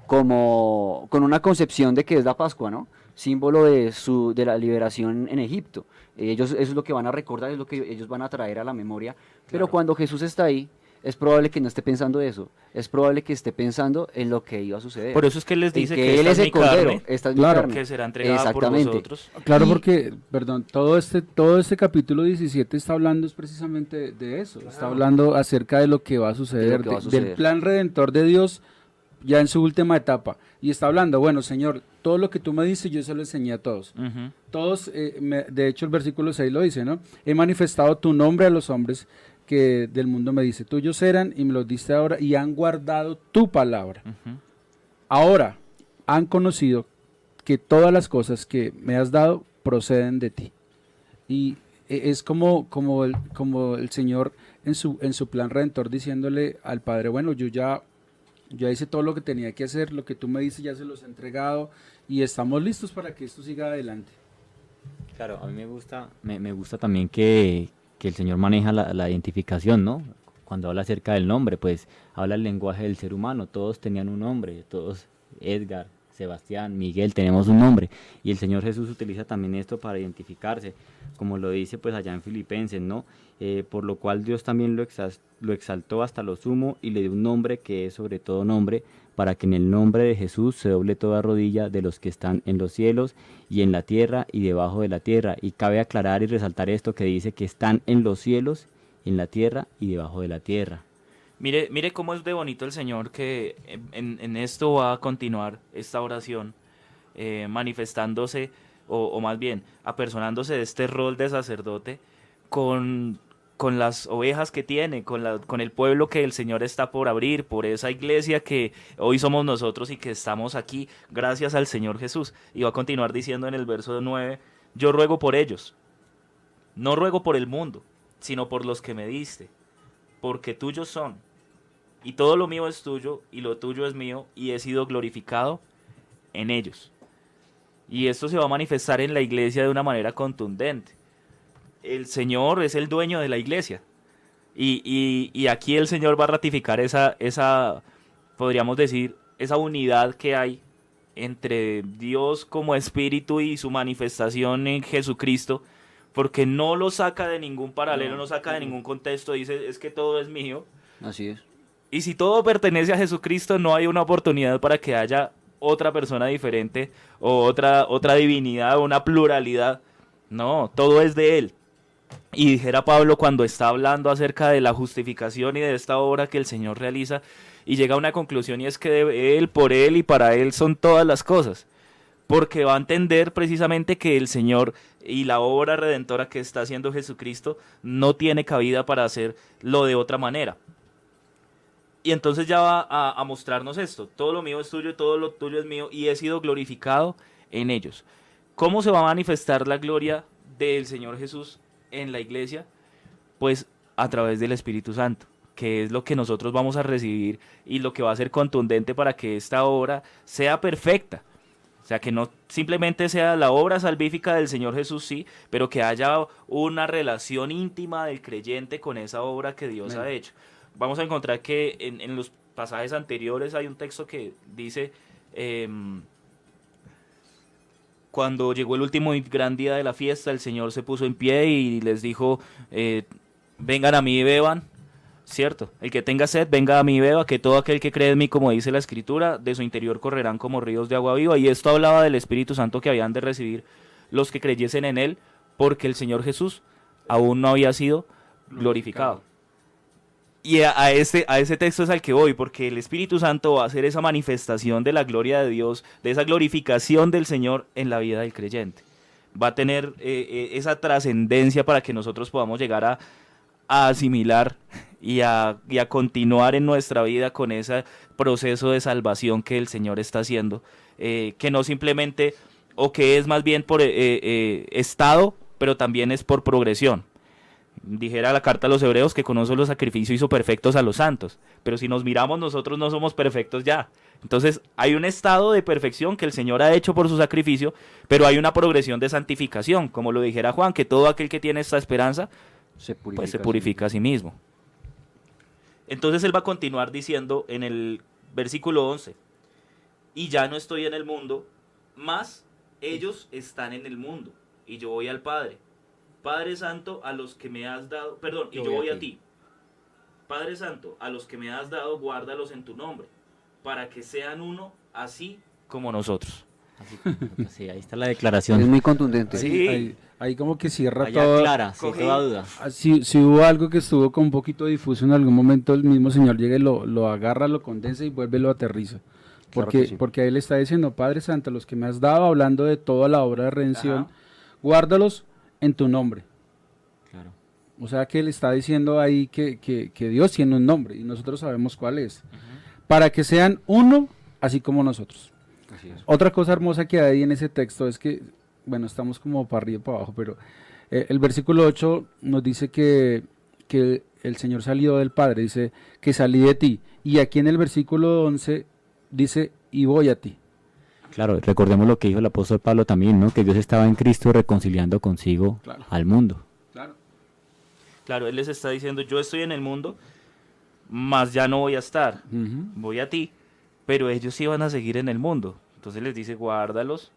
como con una concepción de que es la Pascua, ¿no? Símbolo de su de la liberación en Egipto. Ellos eso es lo que van a recordar, es lo que ellos van a traer a la memoria. Pero cuando Jesús está ahí, es probable que no esté pensando eso. Es probable que esté pensando en lo que iba a suceder. Por eso es que él les dice que, que, él es el cordero, esta es mi Claro. carne. que será entregada por Exactamente. vosotros. Claro, Y- porque, perdón, todo este, todo este capítulo 17 está hablando es precisamente de, de eso. Está hablando acerca de lo que va a suceder, que va a de- suceder. del plan redentor de Dios ya en su última etapa. Y está hablando, bueno, Señor, todo lo que tú me dices yo se lo enseñé a todos. Todos, eh, me- de hecho el versículo 6 lo dice, ¿no? He manifestado tu nombre a los hombres que del mundo me dice, tuyos eran y me los diste ahora y han guardado tu palabra. Ahora han conocido que todas las cosas que me has dado proceden de ti. Y e- es como, como, el, como el Señor en su, en su plan redentor diciéndole al Padre, bueno, yo ya, ya hice todo lo que tenía que hacer, lo que tú me dices ya se los he entregado y estamos listos para que esto siga adelante. Claro, a mí me gusta, me gusta también que, que el Señor maneja la, la identificación, ¿no? Cuando habla acerca del nombre, pues habla el lenguaje del ser humano. Todos tenían un nombre, todos, Edgar, Sebastián, Miguel, tenemos un nombre. Y el Señor Jesús utiliza también esto para identificarse, como lo dice pues allá en Filipenses, ¿no? Eh, por lo cual Dios también lo, lo exaltó hasta lo sumo y le dio un nombre que es sobre todo nombre, para que en el nombre de Jesús se doble toda rodilla de los que están en los cielos y en la tierra y debajo de la tierra. Y cabe aclarar y resaltar esto que dice que están en los cielos, en la tierra y debajo de la tierra. Mire, mire cómo es de bonito el Señor que en, en esto va a continuar esta oración, eh, manifestándose, o, más bien, apersonándose de este rol de sacerdote con, con las ovejas que tiene, con, la, con el pueblo que el Señor está por abrir, por esa iglesia que hoy somos nosotros y que estamos aquí gracias al Señor Jesús. Y va a continuar diciendo en el verso 9, yo ruego por ellos, no ruego por el mundo, sino por los que me diste, porque tuyos son, y todo lo mío es tuyo, y lo tuyo es mío, y he sido glorificado en ellos. Y esto se va a manifestar en la iglesia de una manera contundente. El Señor es el dueño de la iglesia. Y, y- y aquí el Señor va a ratificar esa, esa, podríamos decir, esa unidad que hay entre Dios como espíritu y su manifestación en Jesucristo, porque no lo saca de ningún paralelo, no, saca de ningún contexto, dice, es que todo es mío. Así es. Y si todo pertenece a Jesucristo, no hay una oportunidad para que haya otra persona diferente o otra, otra divinidad una pluralidad. No, todo es de Él. Y dijera Pablo cuando está hablando acerca de la justificación y de esta obra que el Señor realiza, y llega a una conclusión y es que de Él, por Él y para Él son todas las cosas. Porque va a entender precisamente que el Señor y la obra redentora que está haciendo Jesucristo no tiene cabida para hacerlo de otra manera. Y entonces ya va a, a mostrarnos esto. Todo lo mío es tuyo, todo lo tuyo es mío y he sido glorificado en ellos. ¿Cómo se va a manifestar la gloria del Señor Jesús en la iglesia? Pues a través del Espíritu Santo, que es lo que nosotros vamos a recibir y lo que va a ser contundente para que esta obra sea perfecta. O sea, que no simplemente sea la obra salvífica del Señor Jesús, sí, pero que haya una relación íntima del creyente con esa obra que Dios ha hecho. Vamos a encontrar que en, los pasajes anteriores hay un texto que dice, em, cuando llegó el último y gran día de la fiesta, el Señor se puso en pie y les dijo, eh, vengan a mí y beban, ¿cierto? El que tenga sed, venga a mí y beba, que todo aquel que cree en mí, como dice la Escritura, de su interior correrán como ríos de agua viva. Y esto hablaba del Espíritu Santo que habían de recibir los que creyesen en Él, porque el Señor Jesús aún no había sido glorificado. Y a, a ese, a ese texto es al que voy, porque el Espíritu Santo va a hacer esa manifestación de la gloria de Dios, de esa glorificación del Señor en la vida del creyente. Va a tener eh, eh, esa trascendencia para que nosotros podamos llegar a, a asimilar y a, y a continuar en nuestra vida con ese proceso de salvación que el Señor está haciendo, eh, que no simplemente, o que es más bien por eh, eh, estado, pero también es por progresión. Dijera la carta a los hebreos que con un solo sacrificio hizo perfectos a los santos, pero si nos miramos nosotros no somos perfectos ya. Entonces hay un estado de perfección que el Señor ha hecho por su sacrificio, pero hay una progresión de santificación, como lo dijera Juan, que todo aquel que tiene esta esperanza Se purifica. pues se purifica a sí mismo. Entonces él va a continuar diciendo en el versículo 11, y ya no estoy en el mundo, mas ellos están en el mundo, y yo voy al Padre. Padre Santo, a los que me has dado, perdón, y yo voy a ti. Padre Santo, a los que me has dado, guárdalos en tu nombre, para que sean uno así como nosotros. Así sí, ahí está la declaración. Es muy contundente. Sí. Ahí, ahí como que cierra Allá todo. clara, sin Cogí- toda duda. Ah, Si, si hubo algo que estuvo con un poquito difuso en algún momento, el mismo Señor llega y lo, lo agarra, lo condensa y vuelve y lo aterriza. Claro Porque, que sí. porque ahí le está diciendo, Padre Santo, los que me has dado, hablando de toda la obra de redención, Ajá. guárdalos en tu nombre. Claro. O sea que él está diciendo ahí que, que- que Dios tiene un nombre y nosotros sabemos cuál es. Para que sean uno, así como nosotros. Así es. Otra cosa hermosa que hay en ese texto es que, bueno, estamos como para arriba y para abajo, pero eh, el versículo 8 nos dice que, que el Señor salió del Padre, dice que salí de ti. Y aquí en el versículo 11 dice, y voy a ti. Claro, recordemos lo que dijo el apóstol Pablo también, ¿no? Que Dios estaba en Cristo reconciliando consigo Claro. al mundo. Claro. Claro, Él les está diciendo, yo estoy en el mundo, mas ya no voy a estar. voy a ti, pero ellos sí van a seguir en el mundo. Entonces les dice, guárdalos,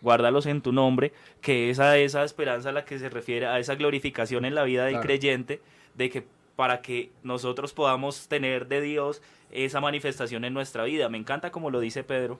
guárdalos en tu nombre, que es a esa esperanza a la que se refiere, a esa glorificación en la vida del Claro. creyente, de que para que nosotros podamos tener de Dios esa manifestación en nuestra vida. Me encanta como lo dice Pedro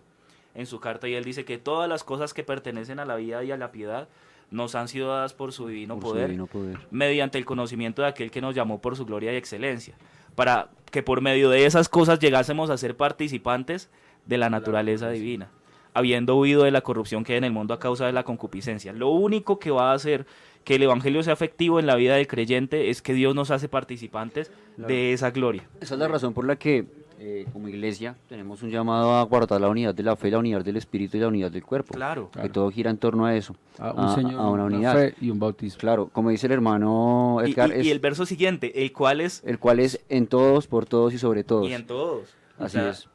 en su carta, y él dice que todas las cosas que pertenecen a la vida y a la piedad nos han sido dadas por su divino Por su poder divino poder. mediante el conocimiento de aquel que nos llamó por su gloria y excelencia, para que por medio de esas cosas llegásemos a ser participantes de la naturaleza divina, habiendo huido de la corrupción que hay en el mundo a causa de la concupiscencia. Lo único que va a hacer que el Evangelio sea efectivo en la vida del creyente es que Dios nos hace participantes de esa gloria. Esa es la razón por la que eh, como iglesia tenemos un llamado a guardar la unidad de la fe, la unidad del espíritu y la unidad del cuerpo. Claro. Que todo gira en torno a eso. A un a- Señor, a una una unidad. fe y un bautismo. Claro, como dice el hermano Y, Edgar, y- es y el verso siguiente, el cual es el cual es en todos, por todos y sobre todos. y en todos. O Así sea, es.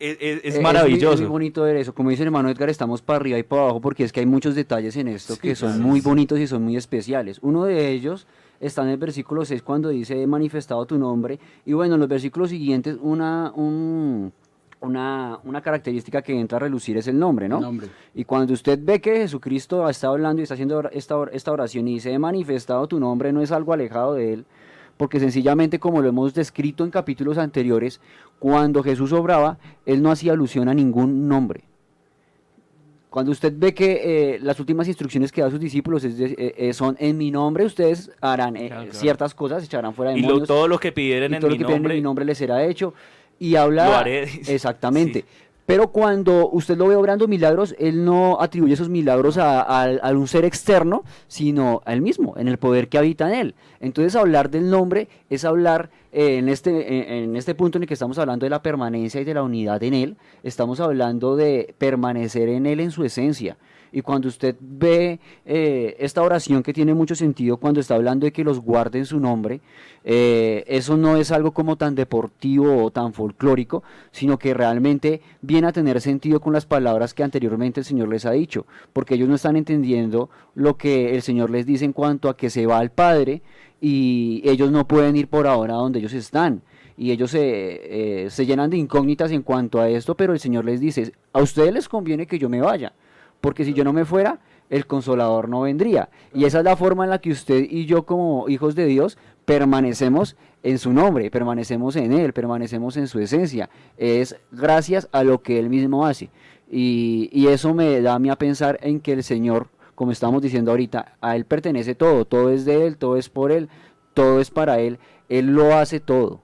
Es, es- es Eh, maravilloso. Es muy, bonito ver eso. Como dice el hermano Edgar, estamos para arriba y para abajo porque es que hay muchos detalles en esto Sí, que son claro. muy bonitos y son muy especiales. Uno de ellos está en el versículo 6 cuando dice he manifestado tu nombre. Y bueno, en los versículos siguientes una, un- una, una característica que entra a relucir es el nombre, ¿no? Nombre. Y cuando usted ve que Jesucristo está hablando y está haciendo or- esta, or- esta oración y dice he manifestado tu nombre, no es algo alejado de él, porque sencillamente como lo hemos descrito en capítulos anteriores, cuando Jesús obraba, él no hacía alusión a ningún nombre. Cuando usted ve que eh, las últimas instrucciones que da a sus discípulos es de- eh, eh, son en mi nombre, ustedes harán eh, Claro, claro. ciertas cosas, echarán fuera Y lo- demonios. todo lo que pidieran y en todo lo mi que nombre, en mi nombre les será hecho. Y habla. Lo haré. Exactamente. Sí. Pero cuando usted lo ve obrando milagros, él no atribuye esos milagros a, a- un ser externo, sino a él mismo, en el poder que habita en él. Entonces hablar del nombre es hablar, eh, en, este, en este punto en el que estamos hablando de la permanencia y de la unidad en él, estamos hablando de permanecer en él en su esencia. Y cuando usted ve eh, esta oración que tiene mucho sentido cuando está hablando de que los guarden su nombre, eh, eso no es algo como tan deportivo o tan folclórico, sino que realmente viene a tener sentido con las palabras que anteriormente el Señor les ha dicho, porque ellos no están entendiendo lo que el Señor les dice en cuanto a que se va al Padre y ellos no pueden ir por ahora donde ellos están. Y ellos se, eh, se llenan de incógnitas en cuanto a esto, pero el Señor les dice, a ustedes les conviene que yo me vaya, porque si yo no me fuera, el consolador no vendría. Y esa es la forma en la que usted y yo como hijos de Dios permanecemos en su nombre, permanecemos en Él, permanecemos en su esencia. Es gracias a lo que Él mismo hace. Y, y eso me da a mí a pensar en que el Señor, como estamos diciendo ahorita, a Él pertenece todo, todo es de Él, todo es por Él, todo es para Él, Él lo hace todo.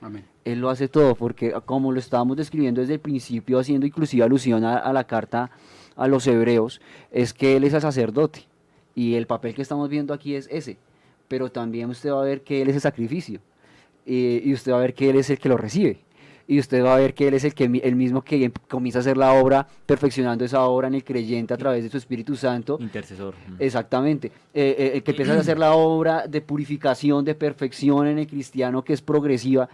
Amén. Él lo hace todo, porque como lo estábamos describiendo desde el principio, haciendo inclusive alusión a, a la carta a los hebreos, es que Él es el sacerdote. Y el papel que estamos viendo aquí es ese. Pero también usted va a ver que Él es el sacrificio. eh, y usted va a ver que Él es el que lo recibe. Y usted va a ver que Él es el, que, el mismo que em- comienza a hacer la obra, perfeccionando esa obra en el creyente a través de su Espíritu Santo. Intercesor. Exactamente. Eh, eh, el que empieza a hacer la obra de purificación, de perfección en el cristiano que es progresiva,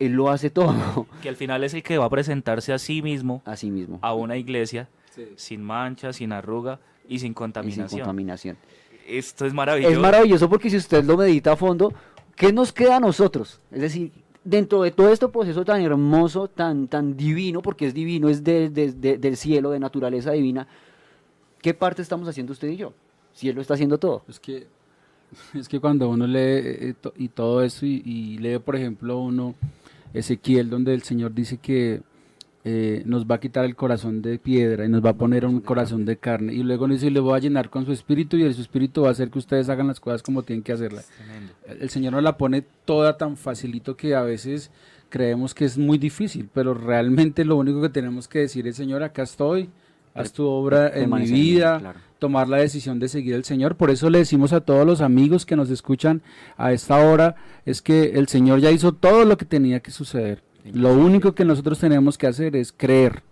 él lo hace todo. Que al final es el que va a presentarse a sí mismo a sí mismo. a una iglesia sin mancha, sin arruga y sin y sin contaminación. contaminación. Esto es maravilloso. Es maravilloso porque si usted lo medita a fondo, ¿qué nos queda a nosotros? Es decir, dentro de todo este proceso tan hermoso, tan, tan divino, porque es divino, es de- de- de- del cielo, de naturaleza divina, ¿qué parte estamos haciendo usted y yo? Si él lo está haciendo todo. Es que, es que cuando uno lee eh, to- y todo eso y, y lee, por ejemplo, uno Ezequiel, donde el Señor dice que eh, nos va a quitar el corazón de piedra y nos va a poner un corazón de carne. Y luego dice, le voy a llenar con su espíritu y el su espíritu va a hacer que ustedes hagan las cosas como tienen que hacerlas. El el Señor nos la pone toda tan facilito que a veces creemos que es muy difícil, pero realmente lo único que tenemos que decir es, Señor, acá estoy, haz tu obra en mi vida, claro. tomar la decisión de seguir al Señor. Por eso le decimos a todos los amigos que nos escuchan a esta hora, es que el Señor ya hizo todo lo que tenía que suceder. Lo único que nosotros tenemos que hacer es creer,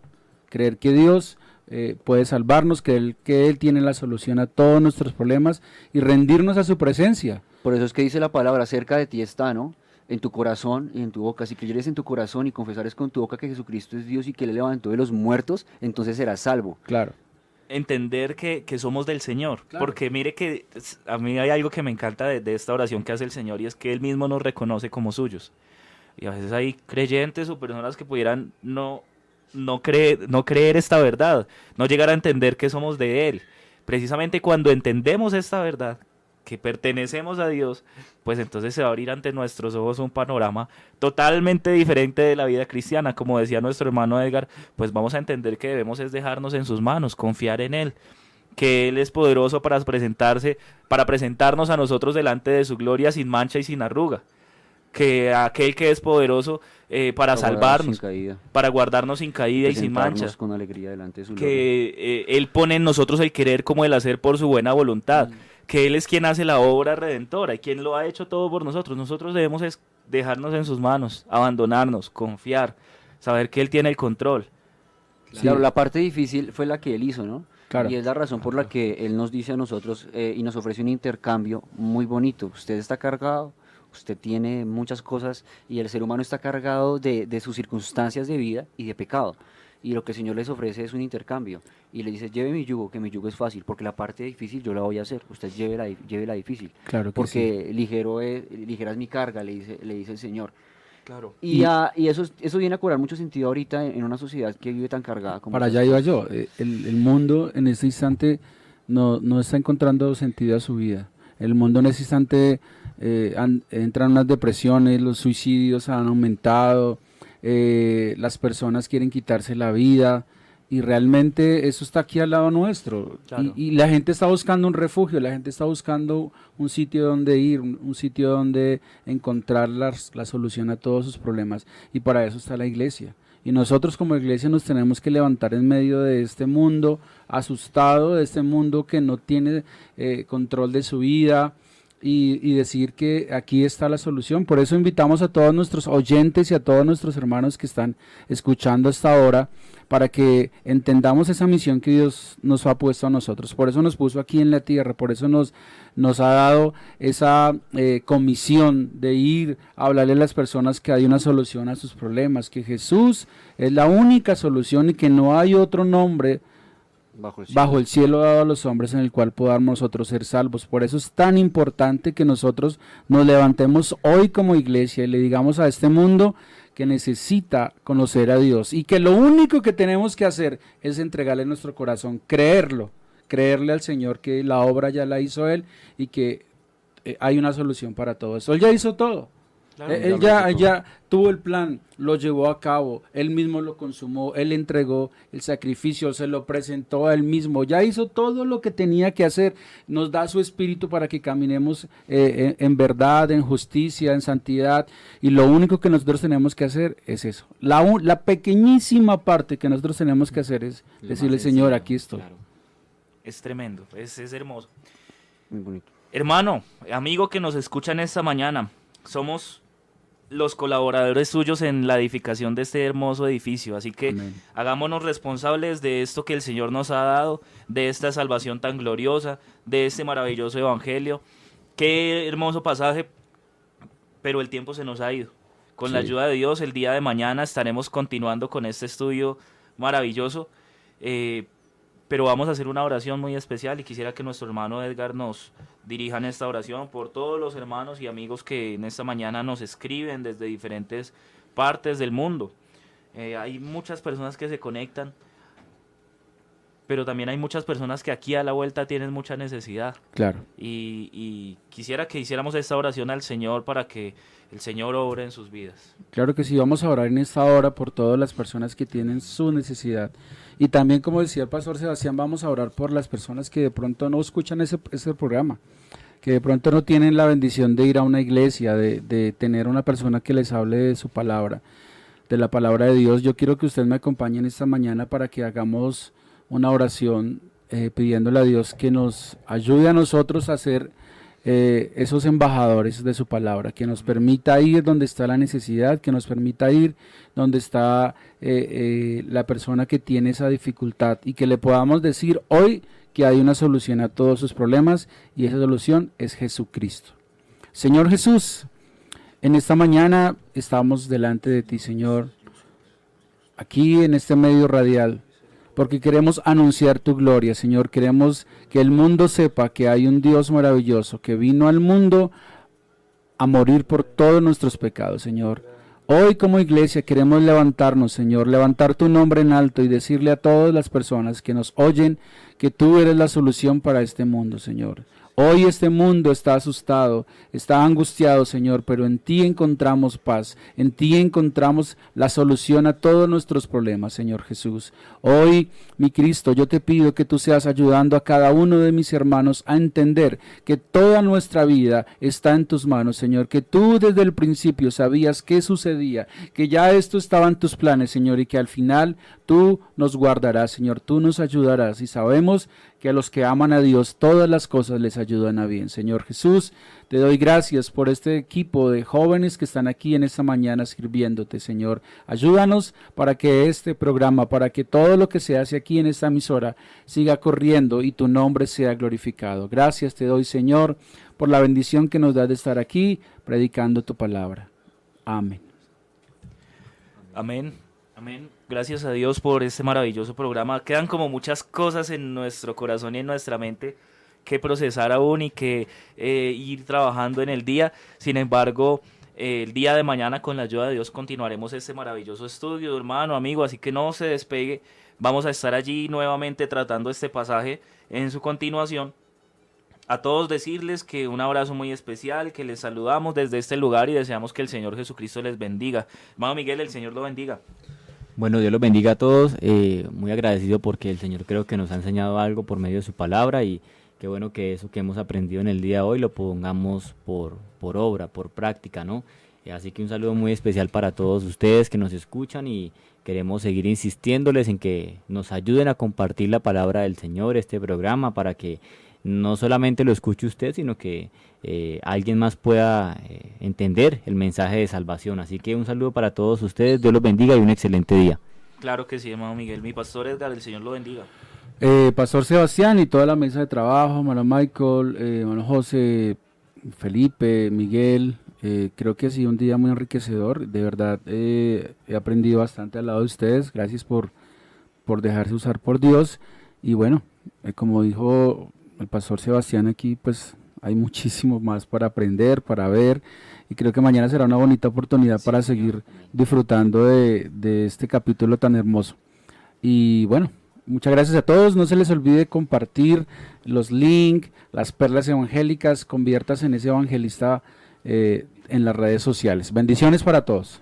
creer que Dios eh, puede salvarnos, que él, que Él tiene la solución a todos nuestros problemas y rendirnos a su presencia. Por eso es que dice la palabra, cerca de ti está, ¿no? En tu corazón y en tu boca. Si creyeres en tu corazón y confesares con tu boca que Jesucristo es Dios y que le levantó de los muertos, entonces serás salvo. Claro. entender que, que somos del Señor. Claro. Porque mire que a mí hay algo que me encanta de, de esta oración que hace el Señor y es que Él mismo nos reconoce como suyos. Y a veces hay creyentes o personas que pudieran no, no, creer, no creer esta verdad, no llegar a entender que somos de Él. Precisamente cuando entendemos esta verdad, que pertenecemos a Dios, pues entonces se va a abrir ante nuestros ojos un panorama totalmente diferente de la vida cristiana. Como decía nuestro hermano Edgar, pues vamos a entender que debemos es dejarnos en sus manos, confiar en Él, que Él es poderoso para presentarse, para presentarnos a nosotros delante de su gloria sin mancha y sin arruga. Que aquel que es poderoso eh, para salvarnos, sin caída, para guardarnos sin caída y sin mancha con alegría delante de su que eh, Él pone en nosotros el querer como el hacer por su buena voluntad, que Él es quien hace la obra redentora y quien lo ha hecho todo por nosotros. Nosotros debemos es dejarnos en sus manos, abandonarnos, confiar, saber que Él tiene el control. Claro, la parte difícil fue la que él hizo, ¿no? Claro. Y es la razón por la que él nos dice a nosotros eh, y nos ofrece un intercambio muy bonito. Usted está cargado, usted tiene muchas cosas y el ser humano está cargado de, de sus circunstancias de vida y de pecado. Y lo que el Señor les ofrece es un intercambio. Y le dice, lleve mi yugo, que mi yugo es fácil, porque la parte difícil yo la voy a hacer. Usted lleve la, lleve la difícil. Claro que Porque ligero es, ligera es mi carga, le dice, le dice el Señor. Claro. Y, Y- ah, y eso, es- eso viene a cobrar mucho sentido ahorita en, en una sociedad que vive tan cargada como Para allá iba yo. Eh, El, el mundo en este instante no, no está encontrando sentido a su vida. El mundo en este instante eh, han- entran unas depresiones, los suicidios han aumentado, eh, las personas quieren quitarse la vida y realmente eso está aquí al lado nuestro. Claro. Y, y la gente está buscando un refugio, la gente está buscando un sitio donde ir, un, un sitio donde encontrar las- la solución a todos sus problemas. Y para eso está la iglesia. Y nosotros como iglesia nos tenemos que levantar en medio de este mundo asustado, de este mundo que no tiene eh, control de su vida y, y decir que aquí está la solución. Por eso invitamos a todos nuestros oyentes y a todos nuestros hermanos que están escuchando hasta ahora para que entendamos esa misión que Dios nos ha puesto a nosotros. Por eso nos puso aquí en la tierra, por eso nos, nos ha dado esa eh, comisión de ir a hablarle a las personas que hay una solución a sus problemas, que Jesús es la única solución y que no hay otro nombre bajo el cielo. dado a los hombres en el cual podamos nosotros ser salvos. Por eso es tan importante que nosotros nos levantemos hoy como iglesia y le digamos a este mundo que necesita conocer a Dios y que lo único que tenemos que hacer es entregarle nuestro corazón, creerlo, creerle al Señor que la obra ya la hizo Él y que eh, hay una solución para todo eso. Él ya hizo todo. Eh, él, ya, ya tuvo el plan, lo llevó a cabo, él mismo lo consumó, él entregó el sacrificio, se lo presentó a él mismo, ya hizo todo lo que tenía que hacer, nos da su espíritu para que caminemos eh, en, verdad, en justicia, en santidad, y lo único que nosotros tenemos que hacer es eso. La, la pequeñísima parte que nosotros tenemos que hacer es decirle, Señor, aquí estoy. Es tremendo, es, es hermoso. Muy bonito. Hermano, amigo que nos escucha en esta mañana, somos los colaboradores suyos en la edificación de este hermoso edificio. Así que hagámonos responsables de esto que el Señor nos ha dado, de esta salvación tan gloriosa, de este maravilloso evangelio. Qué hermoso pasaje, pero el tiempo se nos ha ido. Con la ayuda de Dios, el día de mañana estaremos continuando con este estudio maravilloso. Eh, pero vamos a hacer una oración muy especial y quisiera que nuestro hermano Edgar nos dirija en esta oración por todos los hermanos y amigos que en esta mañana nos escriben desde diferentes partes del mundo. Eh, hay muchas personas que se conectan, pero también hay muchas personas que aquí a la vuelta tienen mucha necesidad. Claro. Y, y quisiera que hiciéramos esta oración al Señor para que el Señor obre en sus vidas. Claro que sí, vamos a orar en esta hora por todas las personas que tienen su necesidad. Y también, como decía el pastor Sebastián, vamos a orar por las personas que de pronto no escuchan ese, ese programa, que de pronto no tienen la bendición de ir a una iglesia, de, de tener una persona que les hable de su palabra, de la palabra de Dios. Yo quiero que usted me acompañe en esta mañana para que hagamos una oración eh, pidiéndole a Dios que nos ayude a nosotros a ser eh, esos embajadores de su palabra, que nos permita ir donde está la necesidad, que nos permita ir donde está eh, la persona que tiene esa dificultad y que le podamos decir hoy que hay una solución a todos sus problemas y esa solución es Jesucristo. Señor Jesús, en esta mañana estamos delante de ti, Señor, aquí en este medio radial porque queremos anunciar tu gloria, Señor. Queremos que el mundo sepa que hay un Dios maravilloso que vino al mundo a morir por todos nuestros pecados, Señor. Hoy como iglesia queremos levantarnos, Señor, levantar tu nombre en alto y decirle a todas las personas que nos oyen que tú eres la solución para este mundo, Señor. Hoy este mundo está asustado, está angustiado, Señor, pero en ti encontramos paz, en ti encontramos la solución a todos nuestros problemas, Señor Jesús. Hoy, mi Cristo, yo te pido que tú seas ayudando a cada uno de mis hermanos a entender que toda nuestra vida está en tus manos, Señor, que tú desde el principio sabías qué sucedía, que ya esto estaba en tus planes, Señor, y que al final tú nos guardarás, Señor, tú nos ayudarás y sabemos que a los que aman a Dios todas las cosas les ayudan a bien. Señor Jesús, te doy gracias por este equipo de jóvenes que están aquí en esta mañana sirviéndote, Señor. Ayúdanos para que este programa, para que todo lo que se hace aquí en esta emisora siga corriendo y tu nombre sea glorificado. Gracias te doy, Señor, por la bendición que nos da de estar aquí predicando tu palabra. Amén. Amén. Amén. Gracias a Dios por este maravilloso programa. Quedan como muchas cosas en nuestro corazón y en nuestra mente que procesar aún y que eh, ir trabajando en el día. Sin embargo, eh, el día de mañana con la ayuda de Dios continuaremos este maravilloso estudio, hermano, amigo, así que no se despegue. Vamos a estar allí nuevamente tratando este pasaje en su continuación. A todos decirles que un abrazo muy especial, que les saludamos desde este lugar y deseamos que el Señor Jesucristo les bendiga. Hermano Miguel, el Señor lo bendiga. Bueno, Dios los bendiga a todos. Eh, muy agradecido porque el Señor creo que nos ha enseñado algo por medio de su palabra y qué bueno que eso que hemos aprendido en el día de hoy lo pongamos por, por obra, por práctica, ¿no? Eh, así que un saludo muy especial para todos ustedes que nos escuchan y queremos seguir insistiéndoles en que nos ayuden a compartir la palabra del Señor, este programa, para que no solamente lo escuche usted, sino que eh, alguien más pueda eh, entender el mensaje de salvación. Así que un saludo para todos ustedes, Dios los bendiga y un excelente día. Claro que sí, hermano Miguel. Mi pastor Edgar, el Señor lo bendiga. Eh, pastor Sebastián y toda la mesa de trabajo, hermano Michael, hermano José, Felipe, Miguel, creo que ha sido un día muy enriquecedor. De verdad, he aprendido bastante al lado de ustedes. Gracias por, por dejarse usar por Dios. Y bueno, como dijo el pastor Sebastián aquí, pues hay muchísimo más para aprender, para ver y creo que mañana será una bonita oportunidad para seguir disfrutando de, de este capítulo tan hermoso. Y bueno, muchas gracias a todos. No se les olvide compartir los links, las perlas evangélicas. Conviertas en ese evangelista eh, en las redes sociales. Bendiciones para todos.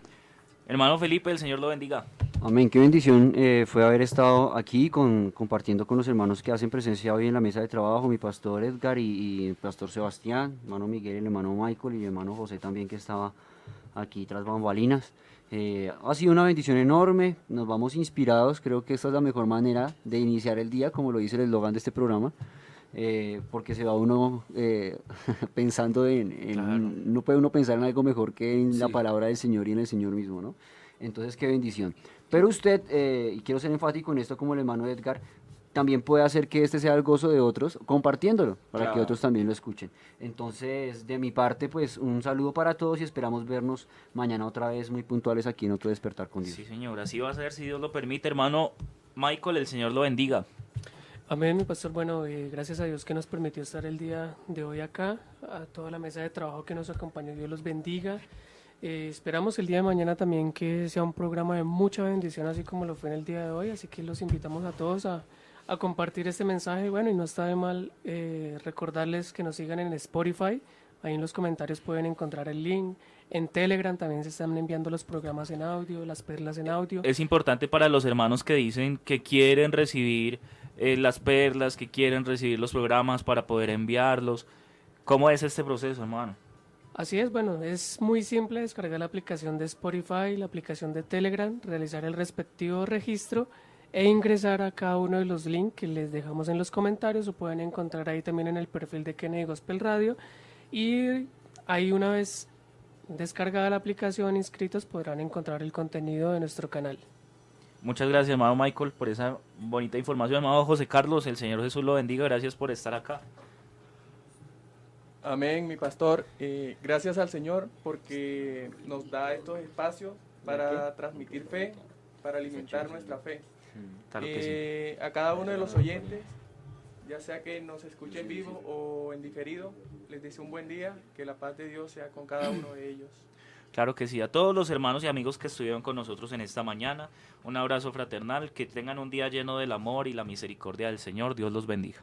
Hermano Felipe, el Señor lo bendiga. Amén, qué bendición eh, fue haber estado aquí con, compartiendo con los hermanos que hacen presencia hoy en la mesa de trabajo, mi pastor Edgar y, y el pastor Sebastián, hermano Miguel, el hermano Michael y el hermano José también que estaba aquí tras bambalinas. Eh, ha sido una bendición enorme, nos vamos inspirados, creo que esta es la mejor manera de iniciar el día, como lo dice el eslogan de este programa, eh, porque se va uno eh, pensando en, en- no puede uno pensar en algo mejor que en la Sí. palabra del Señor y en el Señor mismo, ¿no? Entonces, qué bendición. Pero usted, eh, y quiero ser enfático en esto como el hermano Edgar, también puede hacer que este sea el gozo de otros, compartiéndolo, para que Claro. otros también lo escuchen. Entonces, de mi parte, pues un saludo para todos y esperamos vernos mañana otra vez muy puntuales aquí en otro despertar con Dios. Sí, señor, así va a ser si Dios lo permite, hermano Michael, el Señor lo bendiga. Amén, mi pastor. Bueno, eh, gracias a Dios que nos permitió estar el día de hoy acá, a toda la mesa de trabajo que nos acompañó, Dios los bendiga. Eh, esperamos el día de mañana también que sea un programa de mucha bendición, así como lo fue en el día de hoy, así que los invitamos a todos a, a compartir este mensaje. Bueno, y no está de mal eh, recordarles que nos sigan en Spotify, ahí en los comentarios pueden encontrar el link. En Telegram también se están enviando los programas en audio, las perlas en audio. Es importante para los hermanos que dicen que quieren recibir eh, las perlas, que quieren recibir los programas para poder enviarlos. ¿Cómo es este proceso, hermano? Así es, bueno, es muy simple descargar la aplicación de Spotify, la aplicación de Telegram, realizar el respectivo registro e ingresar a cada uno de los links que les dejamos en los comentarios o pueden encontrar ahí también en el perfil de Kennedy Gospel Radio y ahí una vez descargada la aplicación inscritos podrán encontrar el contenido de nuestro canal. Muchas gracias, hermano Michael, por esa bonita información. Hermano José Carlos, el Señor Jesús lo bendiga. Gracias por estar acá. Amén, mi pastor. Eh, gracias al Señor porque nos da estos espacios para transmitir fe, para alimentar nuestra fe. Sí. Eh, A cada uno de los oyentes, ya sea que nos escuche en vivo o en diferido, les deseo un buen día, que la paz de Dios sea con cada uno de ellos. Claro que sí. A todos los hermanos y amigos que estuvieron con nosotros en esta mañana, un abrazo fraternal. Que tengan un día lleno del amor y la misericordia del Señor. Dios los bendiga.